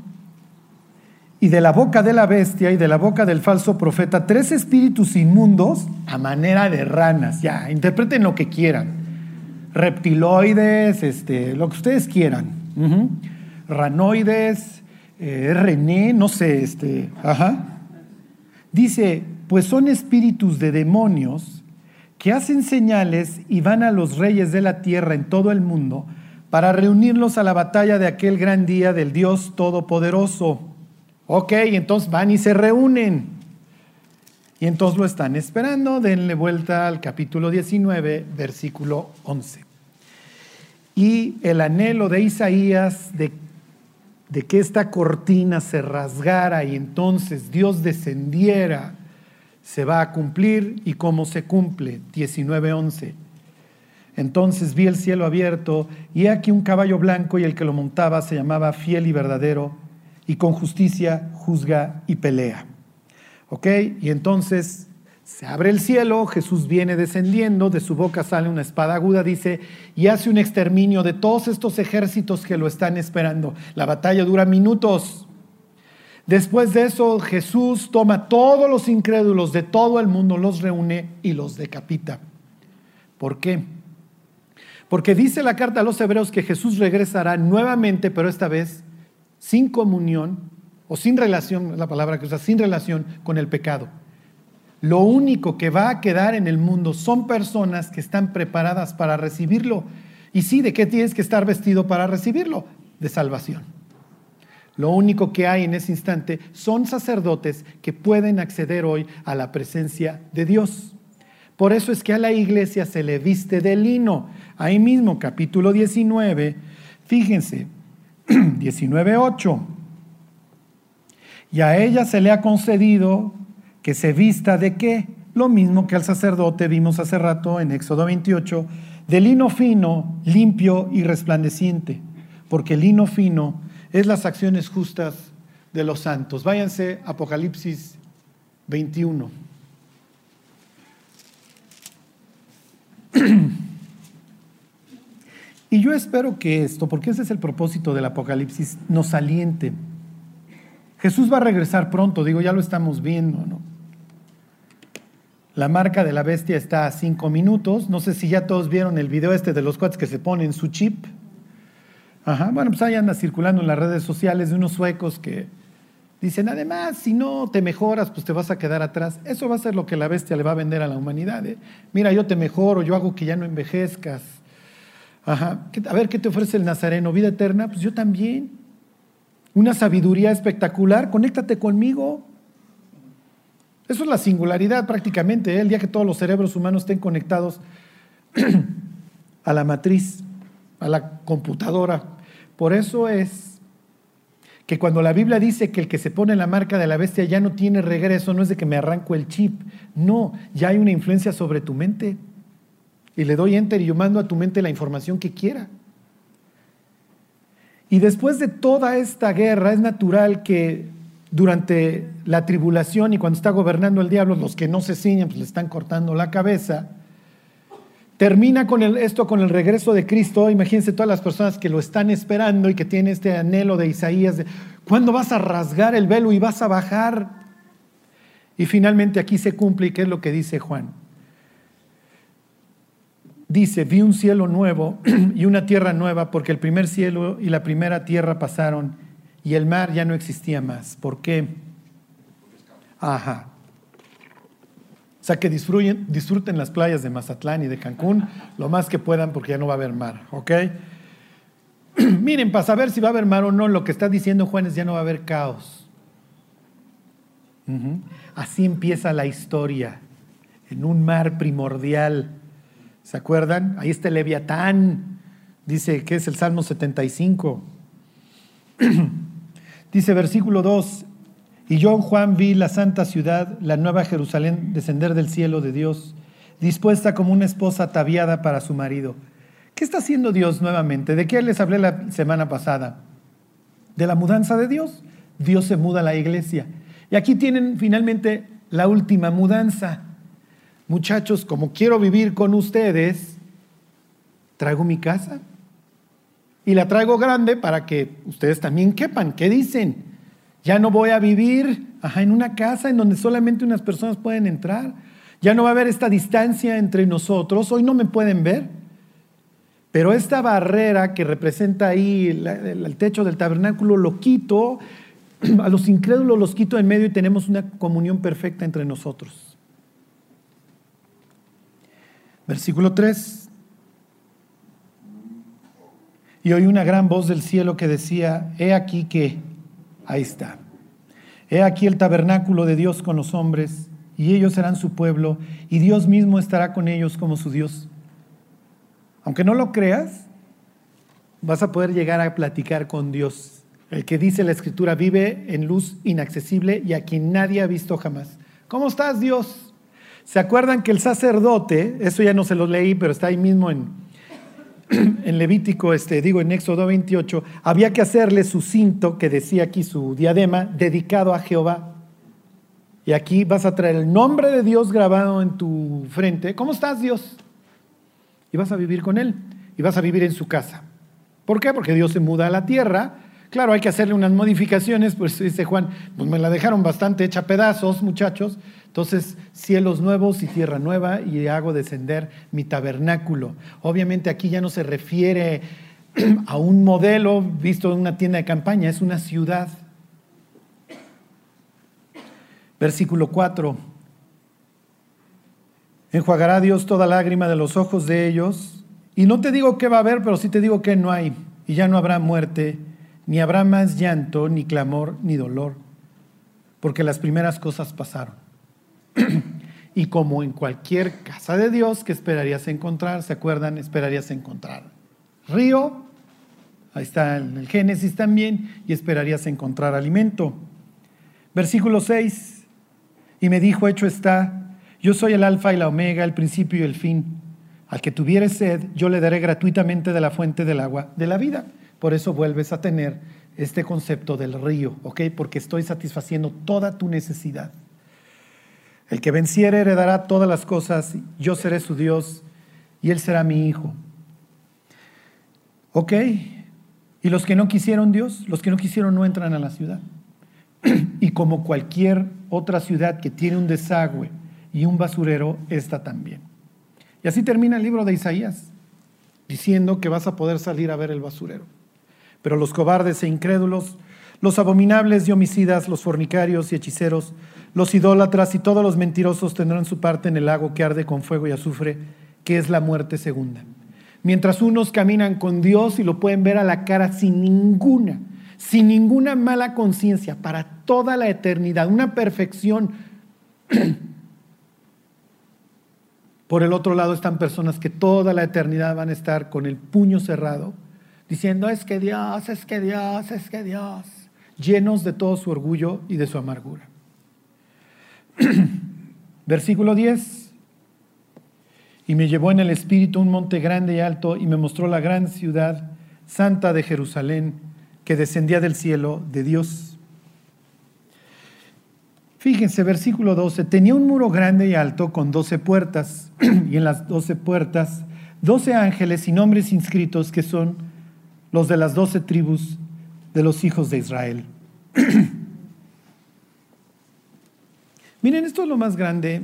S1: y de la boca de la bestia y de la boca del falso profeta tres espíritus inmundos a manera de ranas. Ya, interpreten lo que quieran. Reptiloides, este, lo que ustedes quieran ranoides, eh, René, no sé, este, ajá. Dice, pues son espíritus de demonios que hacen señales y van a los reyes de la tierra en todo el mundo para reunirlos a la batalla de aquel gran día del Dios Todopoderoso. Ok, entonces van y se reúnen. Y entonces lo están esperando. Denle vuelta al capítulo 19, versículo 11. Y el anhelo de Isaías de, de que esta cortina se rasgara y entonces Dios descendiera se va a cumplir y cómo se cumple. 19.11. Entonces vi el cielo abierto y he aquí un caballo blanco y el que lo montaba se llamaba fiel y verdadero y con justicia juzga y pelea. ¿Ok? Y entonces se abre el cielo, Jesús viene descendiendo, de su boca sale una espada aguda, dice, y hace un exterminio de todos estos ejércitos que lo están esperando. La batalla dura minutos. Después de eso, Jesús toma todos los incrédulos de todo el mundo, los reúne y los decapita. ¿Por qué? Porque dice la carta a los hebreos que Jesús regresará nuevamente, pero esta vez sin comunión o sin relación, la palabra que usa, sin relación con el pecado. Lo único que va a quedar en el mundo son personas que están preparadas para recibirlo. Y sí, ¿de qué tienes que estar vestido para recibirlo? De salvación. Lo único que hay en ese instante son sacerdotes que pueden acceder hoy a la presencia de Dios. Por eso es que a la iglesia se le viste de lino. Ahí mismo, capítulo 19, fíjense, (clears throat) 19.8. Y a ella se le ha concedido que se vista de qué? Lo mismo que al sacerdote vimos hace rato en Éxodo 28, de lino fino, limpio y resplandeciente, porque el lino fino es las acciones justas de los santos. Váyanse Apocalipsis 21. (clears throat) Y yo espero que esto, porque ese es el propósito del Apocalipsis, nos aliente. Jesús va a regresar pronto, digo, ya lo estamos viendo, ¿no? La marca de la bestia está a cinco minutos. No sé si ya todos vieron el video este de los cuates que se ponen su chip. Ajá. Bueno, pues ahí anda circulando en las redes sociales de unos suecos que dicen, además, si no te mejoras, pues te vas a quedar atrás. Eso va a ser lo que la bestia le va a vender a la humanidad. ¿eh? Mira, yo te mejoro, yo hago que ya no envejezcas. Ajá. A ver, ¿qué te ofrece el Nazareno? ¿Vida eterna? Pues yo también. Una sabiduría espectacular, conéctate conmigo. Eso es la singularidad prácticamente, ¿eh? el día que todos los cerebros humanos estén conectados (clears throat) a la matriz, a la computadora. Por eso es que cuando la Biblia dice que el que se pone la marca de la bestia ya no tiene regreso, no es de que me arranco el chip, no, ya hay una influencia sobre tu mente y le doy enter y yo mando a tu mente la información que quiera. Y después de toda esta guerra es natural que durante la tribulación y cuando está gobernando el diablo, los que no se ciñen pues le están cortando la cabeza. Termina con esto con el regreso de Cristo. Imagínense todas las personas que lo están esperando y que tienen este anhelo de Isaías de cuándo vas a rasgar el velo y vas a bajar. Y finalmente aquí se cumple y qué es lo que dice Juan dice, vi un cielo nuevo (clears throat) y una tierra nueva porque el primer cielo y la primera tierra pasaron y el mar ya no existía más. ¿Por qué? Ajá. O sea, que disfruten, las playas de Mazatlán y de Cancún lo más que puedan porque ya no va a haber mar, ¿ok? (clears throat) Miren, para saber si va a haber mar o no, lo que está diciendo Juan es ya no va a haber caos. Así empieza la historia, en un mar primordial ¿Se acuerdan? Ahí está el Leviatán. Dice que es el Salmo 75. (clears throat) Dice versículo 2. Y yo, Juan, vi la santa ciudad, la nueva Jerusalén, descender del cielo de Dios, dispuesta como una esposa ataviada para su marido. ¿Qué está haciendo Dios nuevamente? ¿De qué les hablé la semana pasada? De la mudanza de Dios. Dios se muda a la iglesia. Y aquí tienen finalmente la última mudanza muchachos, como quiero vivir con ustedes, traigo mi casa. Y la traigo grande para que ustedes también quepan. ¿Qué dicen? Ya no voy a vivir en una casa en donde solamente unas personas pueden entrar. Ya no va a haber esta distancia entre nosotros. Hoy no me pueden ver. Pero esta barrera que representa ahí el techo del tabernáculo lo quito. (clears throat) A los incrédulos los quito en medio y tenemos una comunión perfecta entre nosotros. Versículo 3. Y oí una gran voz del cielo que decía, he aquí que, ahí está. He aquí el tabernáculo de Dios con los hombres, y ellos serán su pueblo, y Dios mismo estará con ellos como su Dios. Aunque no lo creas, vas a poder llegar a platicar con Dios. El que dice la escritura vive en luz inaccesible y a quien nadie ha visto jamás. ¿Cómo estás, Dios? ¿Se acuerdan que el sacerdote, eso ya no se lo leí, pero está ahí mismo en, (clears throat) en Levítico, este, digo en Éxodo 28, había que hacerle su cinto, que decía aquí su diadema, dedicado a Jehová. Y aquí vas a traer el nombre de Dios grabado en tu frente. ¿Cómo estás, Dios? Y vas a vivir con Él. Y vas a vivir en su casa. ¿Por qué? Porque Dios se muda a la tierra. Claro, hay que hacerle unas modificaciones, pues dice Juan, pues me la dejaron bastante hecha pedazos, muchachos. Entonces, cielos nuevos y tierra nueva y hago descender mi tabernáculo. Obviamente aquí ya no se refiere (clears throat) a un modelo visto en una tienda de campaña, es una ciudad. Versículo 4. Enjuagará Dios toda lágrima de los ojos de ellos. Y no te digo que va a haber, pero sí te digo que no hay. Y ya no habrá muerte, ni habrá más llanto, ni clamor, ni dolor, porque las primeras cosas pasaron. (clears throat) y como en cualquier casa de Dios que esperarías encontrar, ¿se acuerdan? Esperarías encontrar río, ahí está en el Génesis también, y esperarías encontrar alimento. Versículo 6, y me dijo, hecho está, yo soy el alfa y la omega, el principio y el fin. Al que tuviere sed, yo le daré gratuitamente de la fuente del agua de la vida. Por eso vuelves a tener este concepto del río, ¿ok? Porque estoy satisfaciendo toda tu necesidad. El que venciere heredará todas las cosas, yo seré su Dios y él será mi hijo. ¿Ok? Y los que no quisieron Dios, los que no quisieron no entran a la ciudad. (clears throat) y como cualquier otra ciudad que tiene un desagüe y un basurero, esta también. Y así termina el libro de Isaías, diciendo que vas a poder salir a ver el basurero. Pero los cobardes e incrédulos, los abominables y homicidas, los fornicarios y hechiceros, los idólatras y todos los mentirosos tendrán su parte en el lago que arde con fuego y azufre, que es la muerte segunda. Mientras unos caminan con Dios y lo pueden ver a la cara sin ninguna, sin ninguna mala conciencia para toda la eternidad, una perfección. (clears throat) Por el otro lado están personas que toda la eternidad van a estar con el puño cerrado, diciendo, es que Dios, es que Dios, es que Dios, llenos de todo su orgullo y de su amargura. (clears throat) Versículo 10. Y me llevó en el espíritu un monte grande y alto y me mostró la gran ciudad santa de Jerusalén que descendía del cielo de Dios. Fíjense, versículo 12, tenía un muro grande y alto con doce puertas (clears throat) y en las doce puertas doce ángeles y nombres inscritos que son los de las doce tribus de los hijos de Israel. (clears throat) Miren, esto es lo más grande.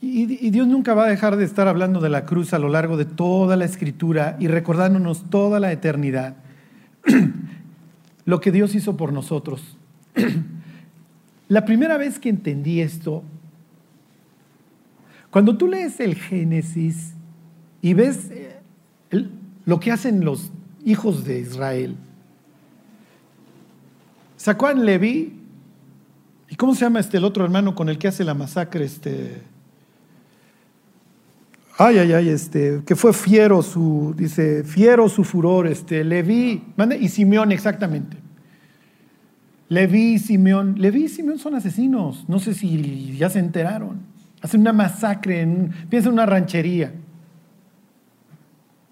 S1: Y, Dios nunca va a dejar de estar hablando de la cruz a lo largo de toda la escritura y recordándonos toda la eternidad. (clears throat) lo que Dios hizo por nosotros. (clears throat) la primera vez que entendí esto, cuando tú lees el Génesis y ves eh, lo que hacen los hijos de Israel, sacó a Leví ¿Y cómo se llama este el otro hermano con el que hace la masacre? Este. Ay, ay, ay, este, que fue fiero su, dice, fiero su furor, este, Leví, y Simeón, exactamente. Leví y Simeón, Leví y Simeón son asesinos, no sé si ya se enteraron. Hacen una masacre, en, piensa en una ranchería.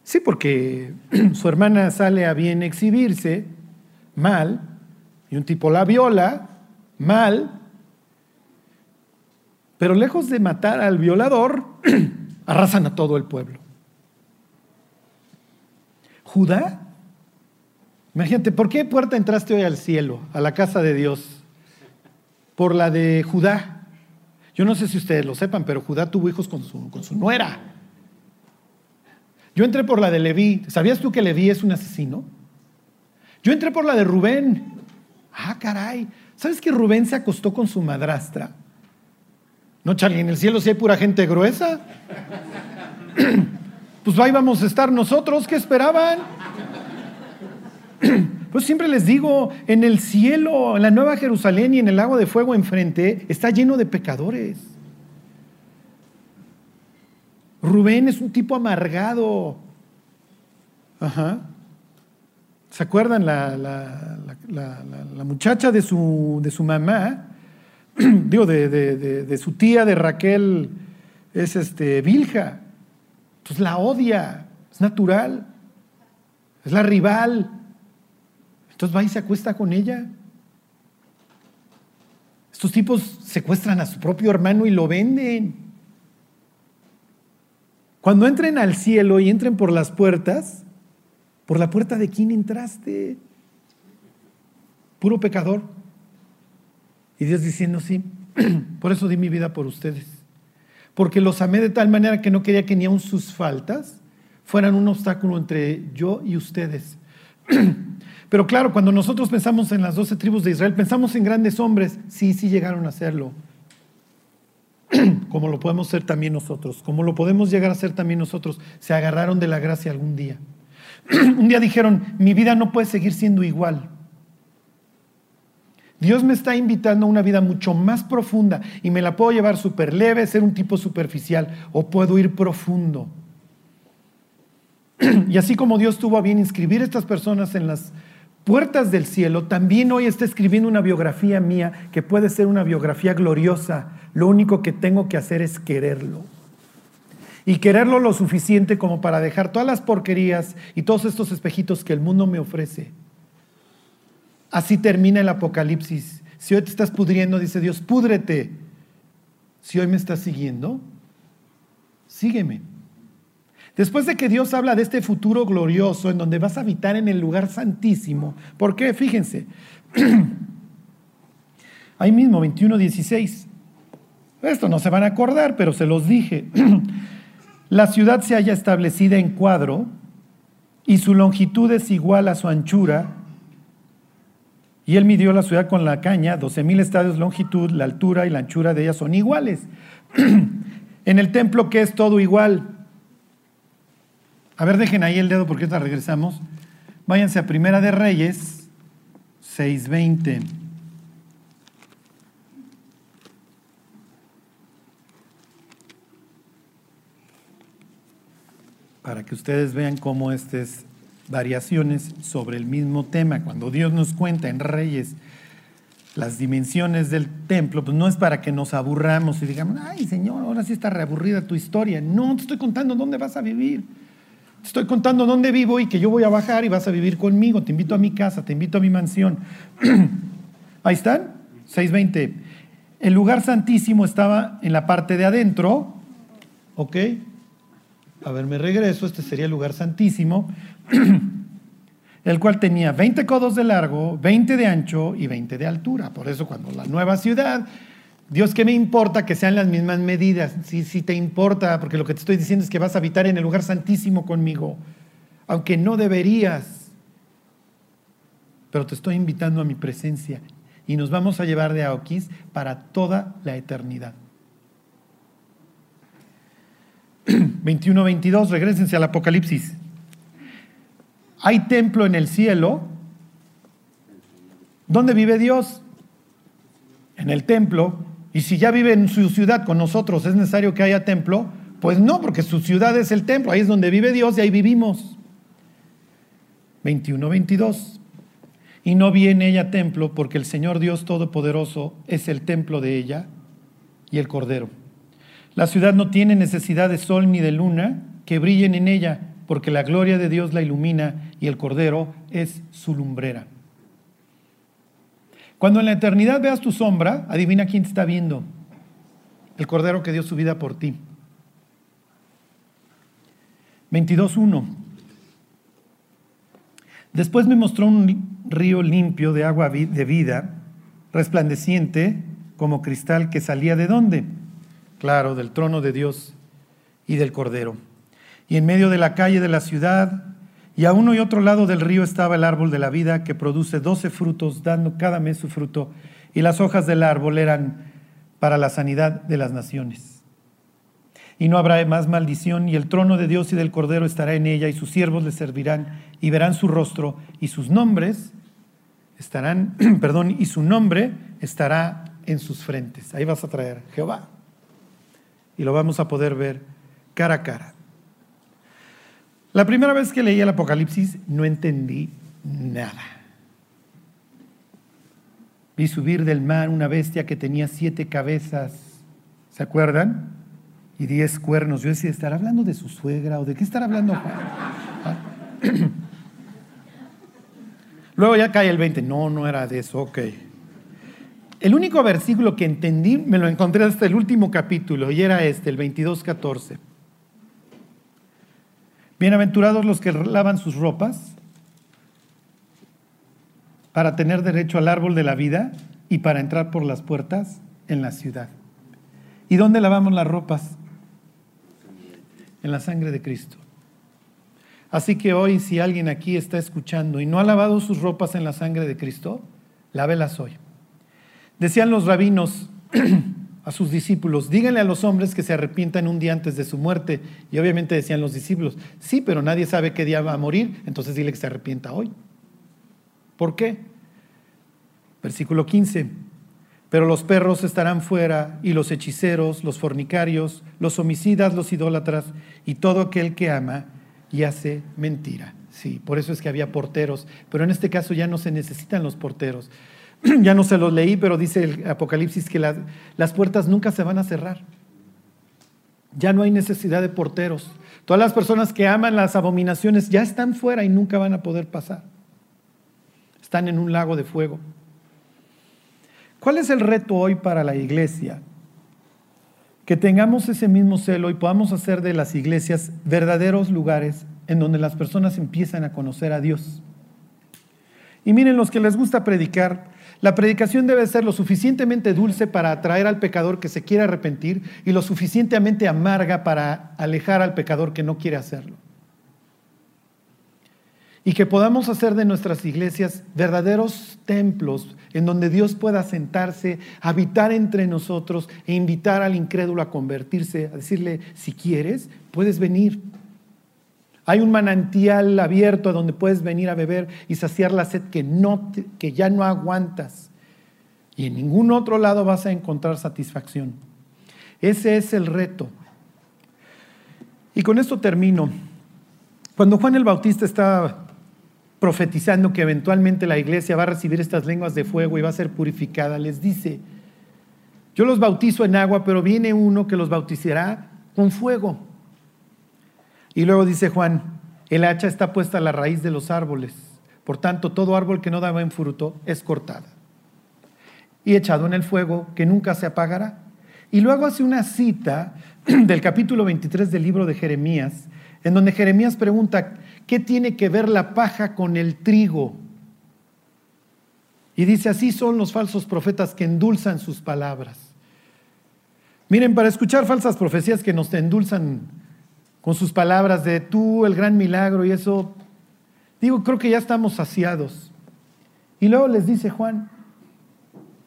S1: Sí, porque (clears throat) su hermana sale a bien exhibirse, mal, y un tipo la viola, mal, pero lejos de matar al violador, (clears throat) arrasan a todo el pueblo. Judá, imagínate, ¿por qué puerta entraste hoy al cielo, a la casa de Dios? Por la de Judá. Yo no sé si ustedes lo sepan, pero Judá tuvo hijos con su, con su nuera. Yo entré por la de Leví. ¿Sabías tú que Leví es un asesino? Yo entré por la de Rubén. Ah, caray. ¿Sabes que Rubén se acostó con su madrastra? No, Charlie, en el cielo si hay pura gente gruesa. (clears throat) pues ahí vamos a estar nosotros, ¿qué esperaban? (clears throat) Pues siempre les digo, en el cielo, en la Nueva Jerusalén y en el lago de fuego enfrente, está lleno de pecadores. Rubén es un tipo amargado. Ajá. ¿Se acuerdan la, la, muchacha de su, de su mamá? (clears throat) Digo, de, de, su tía, de Raquel, es este, Vilja. Entonces la odia, es natural, es la rival. Entonces va y se acuesta con ella. Estos tipos secuestran a su propio hermano y lo venden. Cuando entren al cielo y entren por las puertas, ¿por la puerta de quién entraste? Puro pecador. Y Dios diciendo, sí, (clears throat) por eso di mi vida por ustedes porque los amé de tal manera que no quería que ni aun sus faltas fueran un obstáculo entre yo y ustedes. (clears throat) Pero claro, cuando nosotros pensamos en las doce tribus de Israel, pensamos en grandes hombres, sí, sí llegaron a serlo, (clears throat) como lo podemos ser también nosotros, como lo podemos llegar a ser también nosotros, se agarraron de la gracia algún día. (clears throat) un día dijeron, mi vida no puede seguir siendo igual. Dios me está invitando a una vida mucho más profunda y me la puedo llevar súper leve, ser un tipo superficial o puedo ir profundo. (clears throat) Y así como Dios tuvo a bien inscribir a estas personas en las puertas del cielo, también hoy está escribiendo una biografía mía que puede ser una biografía gloriosa. Lo único que tengo que hacer es quererlo. Y quererlo lo suficiente como para dejar todas las porquerías y todos estos espejitos que el mundo me ofrece Así termina el Apocalipsis. Si hoy te estás pudriendo, dice Dios, púdrete. Si hoy me estás siguiendo, sígueme. Después de que Dios habla de este futuro glorioso en donde vas a habitar en el lugar santísimo, ¿por qué? Fíjense, (clears throat) ahí mismo, 21, 16. Esto no se van a acordar, pero se los dije. (clears throat) la ciudad se haya establecida en cuadro y su longitud es igual a su anchura y él midió la ciudad con la caña, 12.000 estadios longitud, la altura y la anchura de ella son iguales. (clears throat) en el templo que es todo igual. A ver, dejen ahí el dedo porque ahorita regresamos. Váyanse a Primera de Reyes 6.20. Para que ustedes vean cómo este es variaciones sobre el mismo tema. Cuando Dios nos cuenta en Reyes las dimensiones del templo, pues no es para que nos aburramos y digamos, ay Señor, ahora sí está reaburrida tu historia. No, te estoy contando dónde vas a vivir. Te estoy contando dónde vivo y que yo voy a bajar y vas a vivir conmigo. Te invito a mi casa, te invito a mi mansión. (clears throat) Ahí están, 6.20. El lugar santísimo estaba en la parte de adentro, ¿ok? A ver, me regreso, este sería el lugar santísimo. (clears throat) el cual tenía 20 codos de largo, 20 de ancho y 20 de altura. Por eso cuando la nueva ciudad, Dios, ¿qué me importa que sean las mismas medidas? Si sí, te importa, porque lo que te estoy diciendo es que vas a habitar en el lugar santísimo conmigo, aunque no deberías, pero te estoy invitando a mi presencia y nos vamos a llevar de Aoquis para toda la eternidad. (clears throat) 21-22, regresense al Apocalipsis hay templo en el cielo. ¿Dónde vive Dios? En el templo. Y si ya vive en su ciudad con nosotros, ¿es necesario que haya templo? Pues no, porque su ciudad es el templo. Ahí es donde vive Dios y ahí vivimos. 21, 22. Y no vi en ella templo porque el Señor Dios Todopoderoso es el templo de ella y el Cordero. La ciudad no tiene necesidad de sol ni de luna que brillen en ella porque la gloria de Dios la ilumina y el Cordero es su lumbrera. Cuando en la eternidad veas tu sombra, adivina quién te está viendo. El Cordero que dio su vida por ti. 22.1. Después me mostró un río limpio de agua de vida, resplandeciente como cristal que salía de dónde? Claro, del trono de Dios y del Cordero y en medio de la calle de la ciudad, y a uno y otro lado del río estaba el árbol de la vida que produce doce frutos, dando cada mes su fruto, y las hojas del árbol eran para la sanidad de las naciones. Y no habrá más maldición, y el trono de Dios y del Cordero estará en ella, y sus siervos le servirán, y verán su rostro, y sus nombres estarán, (clears throat) perdón, y su nombre estará en sus frentes. Ahí vas a traer Jehová. Y lo vamos a poder ver cara a cara. La primera vez que leí el Apocalipsis no entendí nada. Vi subir del mar una bestia que tenía siete cabezas, ¿se acuerdan? Y diez cuernos. Yo decía, ¿estará hablando de su suegra o de qué estará hablando? ¿Ah? (clears throat) Luego ya cae el 20. No, no era de eso, ok. El único versículo que entendí me lo encontré hasta el último capítulo y era este, el 22.14. Bienaventurados los que lavan sus ropas para tener derecho al árbol de la vida y para entrar por las puertas en la ciudad. ¿Y dónde lavamos las ropas? En la sangre de Cristo. Así que hoy si alguien aquí está escuchando y no ha lavado sus ropas en la sangre de Cristo, lávelas hoy. Decían los rabinos (clears throat) a sus discípulos, díganle a los hombres que se arrepientan un día antes de su muerte. Y obviamente decían los discípulos, sí, pero nadie sabe qué día va a morir, entonces dile que se arrepienta hoy. ¿Por qué? Versículo 15. Pero los perros estarán fuera, y los hechiceros, los fornicarios, los homicidas, los idólatras, y todo aquel que ama y hace mentira. Sí, por eso es que había porteros, pero en este caso ya no se necesitan los porteros. (clears throat) ya no se los leí, pero dice el Apocalipsis que las, las puertas nunca se van a cerrar. Ya no hay necesidad de porteros. Todas las personas que aman las abominaciones ya están fuera y nunca van a poder pasar. Están en un lago de fuego. ¿Cuál es el reto hoy para la iglesia? que tengamos ese mismo celo y podamos hacer de las iglesias verdaderos lugares en donde las personas empiezan a conocer a Dios. Y miren, los que les gusta predicar, la predicación debe ser lo suficientemente dulce para atraer al pecador que se quiere arrepentir y lo suficientemente amarga para alejar al pecador que no quiere hacerlo y que podamos hacer de nuestras iglesias verdaderos templos en donde Dios pueda sentarse, habitar entre nosotros e invitar al incrédulo a convertirse, a decirle, si quieres, puedes venir. Hay un manantial abierto donde puedes venir a beber y saciar la sed que, no, que ya no aguantas. Y en ningún otro lado vas a encontrar satisfacción. Ese es el reto. Y con esto termino. Cuando Juan el Bautista estaba profetizando que eventualmente la iglesia va a recibir estas lenguas de fuego y va a ser purificada, les dice, yo los bautizo en agua, pero viene uno que los bautizará con fuego. Y luego dice Juan, el hacha está puesta a la raíz de los árboles, por tanto todo árbol que no da buen fruto es cortada y echado en el fuego que nunca se apagará. Y luego hace una cita (clears throat) del capítulo 23 del libro de Jeremías, en donde Jeremías pregunta, ¿qué tiene que ver la paja con el trigo? Y dice, así son los falsos profetas que endulzan sus palabras. Miren, para escuchar falsas profecías que nos endulzan con sus palabras de tú, el gran milagro y eso, digo, creo que ya estamos saciados. Y luego les dice Juan,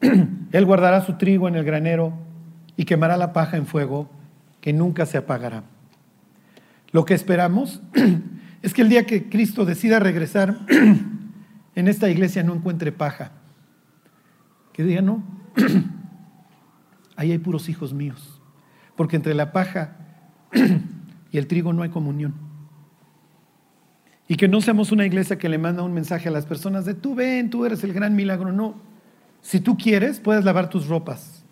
S1: (clears throat) Él guardará su trigo en el granero y quemará la paja en fuego que nunca se apagará. Lo que esperamos (clears throat) es que el día que Cristo decida regresar (clears throat) en esta iglesia no encuentre paja. Que diga, no, ahí hay puros hijos míos. Porque entre la paja y el trigo no hay comunión. Y que no seamos una iglesia que le manda un mensaje a las personas de tú ven, tú eres el gran milagro. No. Si tú quieres, puedes lavar tus ropas.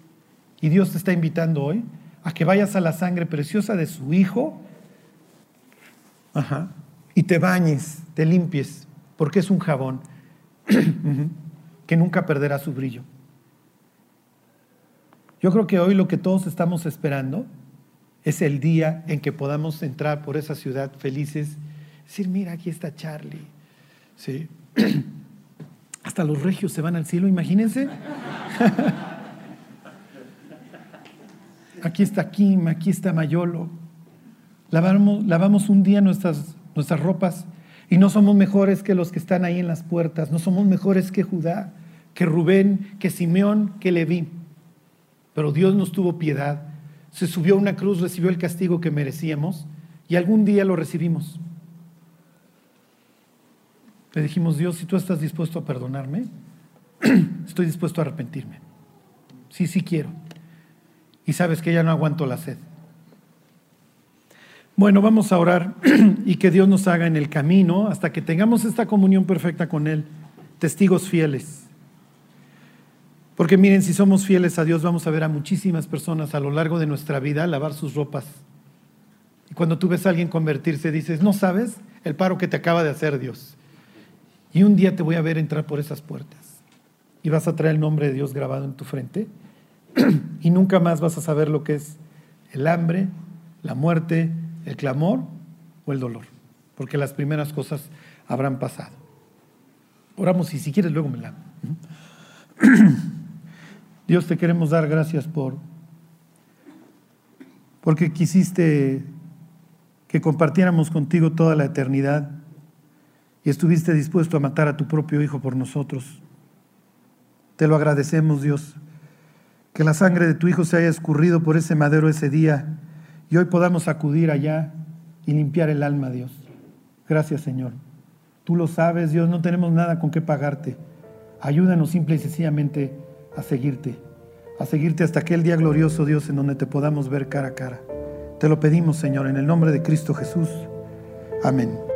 S1: Y Dios te está invitando hoy a que vayas a la sangre preciosa de su Hijo. Y te bañes, te limpies, porque es un jabón (clears throat) que nunca perderá su brillo. Yo creo que hoy lo que todos estamos esperando es el día en que podamos entrar por esa ciudad felices, decir, mira, aquí está Charlie. ¿Sí? (clears throat) Hasta los regios se van al cielo, imagínense. (laughs) aquí está Kim, aquí está Mayolo. Lavamos, lavamos un día nuestras, nuestras ropas y no somos mejores que los que están ahí en las puertas, no somos mejores que Judá, que Rubén, que Simeón, que Leví. Pero Dios nos tuvo piedad, se subió a una cruz, recibió el castigo que merecíamos y algún día lo recibimos. Le dijimos, Dios, si tú estás dispuesto a perdonarme, (clears throat) estoy dispuesto a arrepentirme. Sí, sí quiero. Y sabes que ya no aguanto la sed. Bueno, vamos a orar (clears throat) y que Dios nos haga en el camino hasta que tengamos esta comunión perfecta con Él, testigos fieles. Porque miren, si somos fieles a Dios, vamos a ver a muchísimas personas a lo largo de nuestra vida lavar sus ropas. Y cuando tú ves a alguien convertirse, dices, no sabes el paro que te acaba de hacer Dios. Y un día te voy a ver entrar por esas puertas. Y vas a traer el nombre de Dios grabado en tu frente. (clears throat) y nunca más vas a saber lo que es el hambre, la muerte, el clamor o el dolor. Porque las primeras cosas habrán pasado. Oramos y si quieres luego me la... (clears throat) Dios te queremos dar gracias por porque quisiste que compartiéramos contigo toda la eternidad y estuviste dispuesto a matar a tu propio Hijo por nosotros. Te lo agradecemos, Dios, que la sangre de tu Hijo se haya escurrido por ese madero ese día y hoy podamos acudir allá y limpiar el alma, Dios. Gracias, Señor. Tú lo sabes, Dios, no tenemos nada con qué pagarte. Ayúdanos simple y sencillamente a seguirte, a seguirte hasta aquel día glorioso, Dios, en donde te podamos ver cara a cara. Te lo pedimos, Señor, en el nombre de Cristo Jesús. Amén.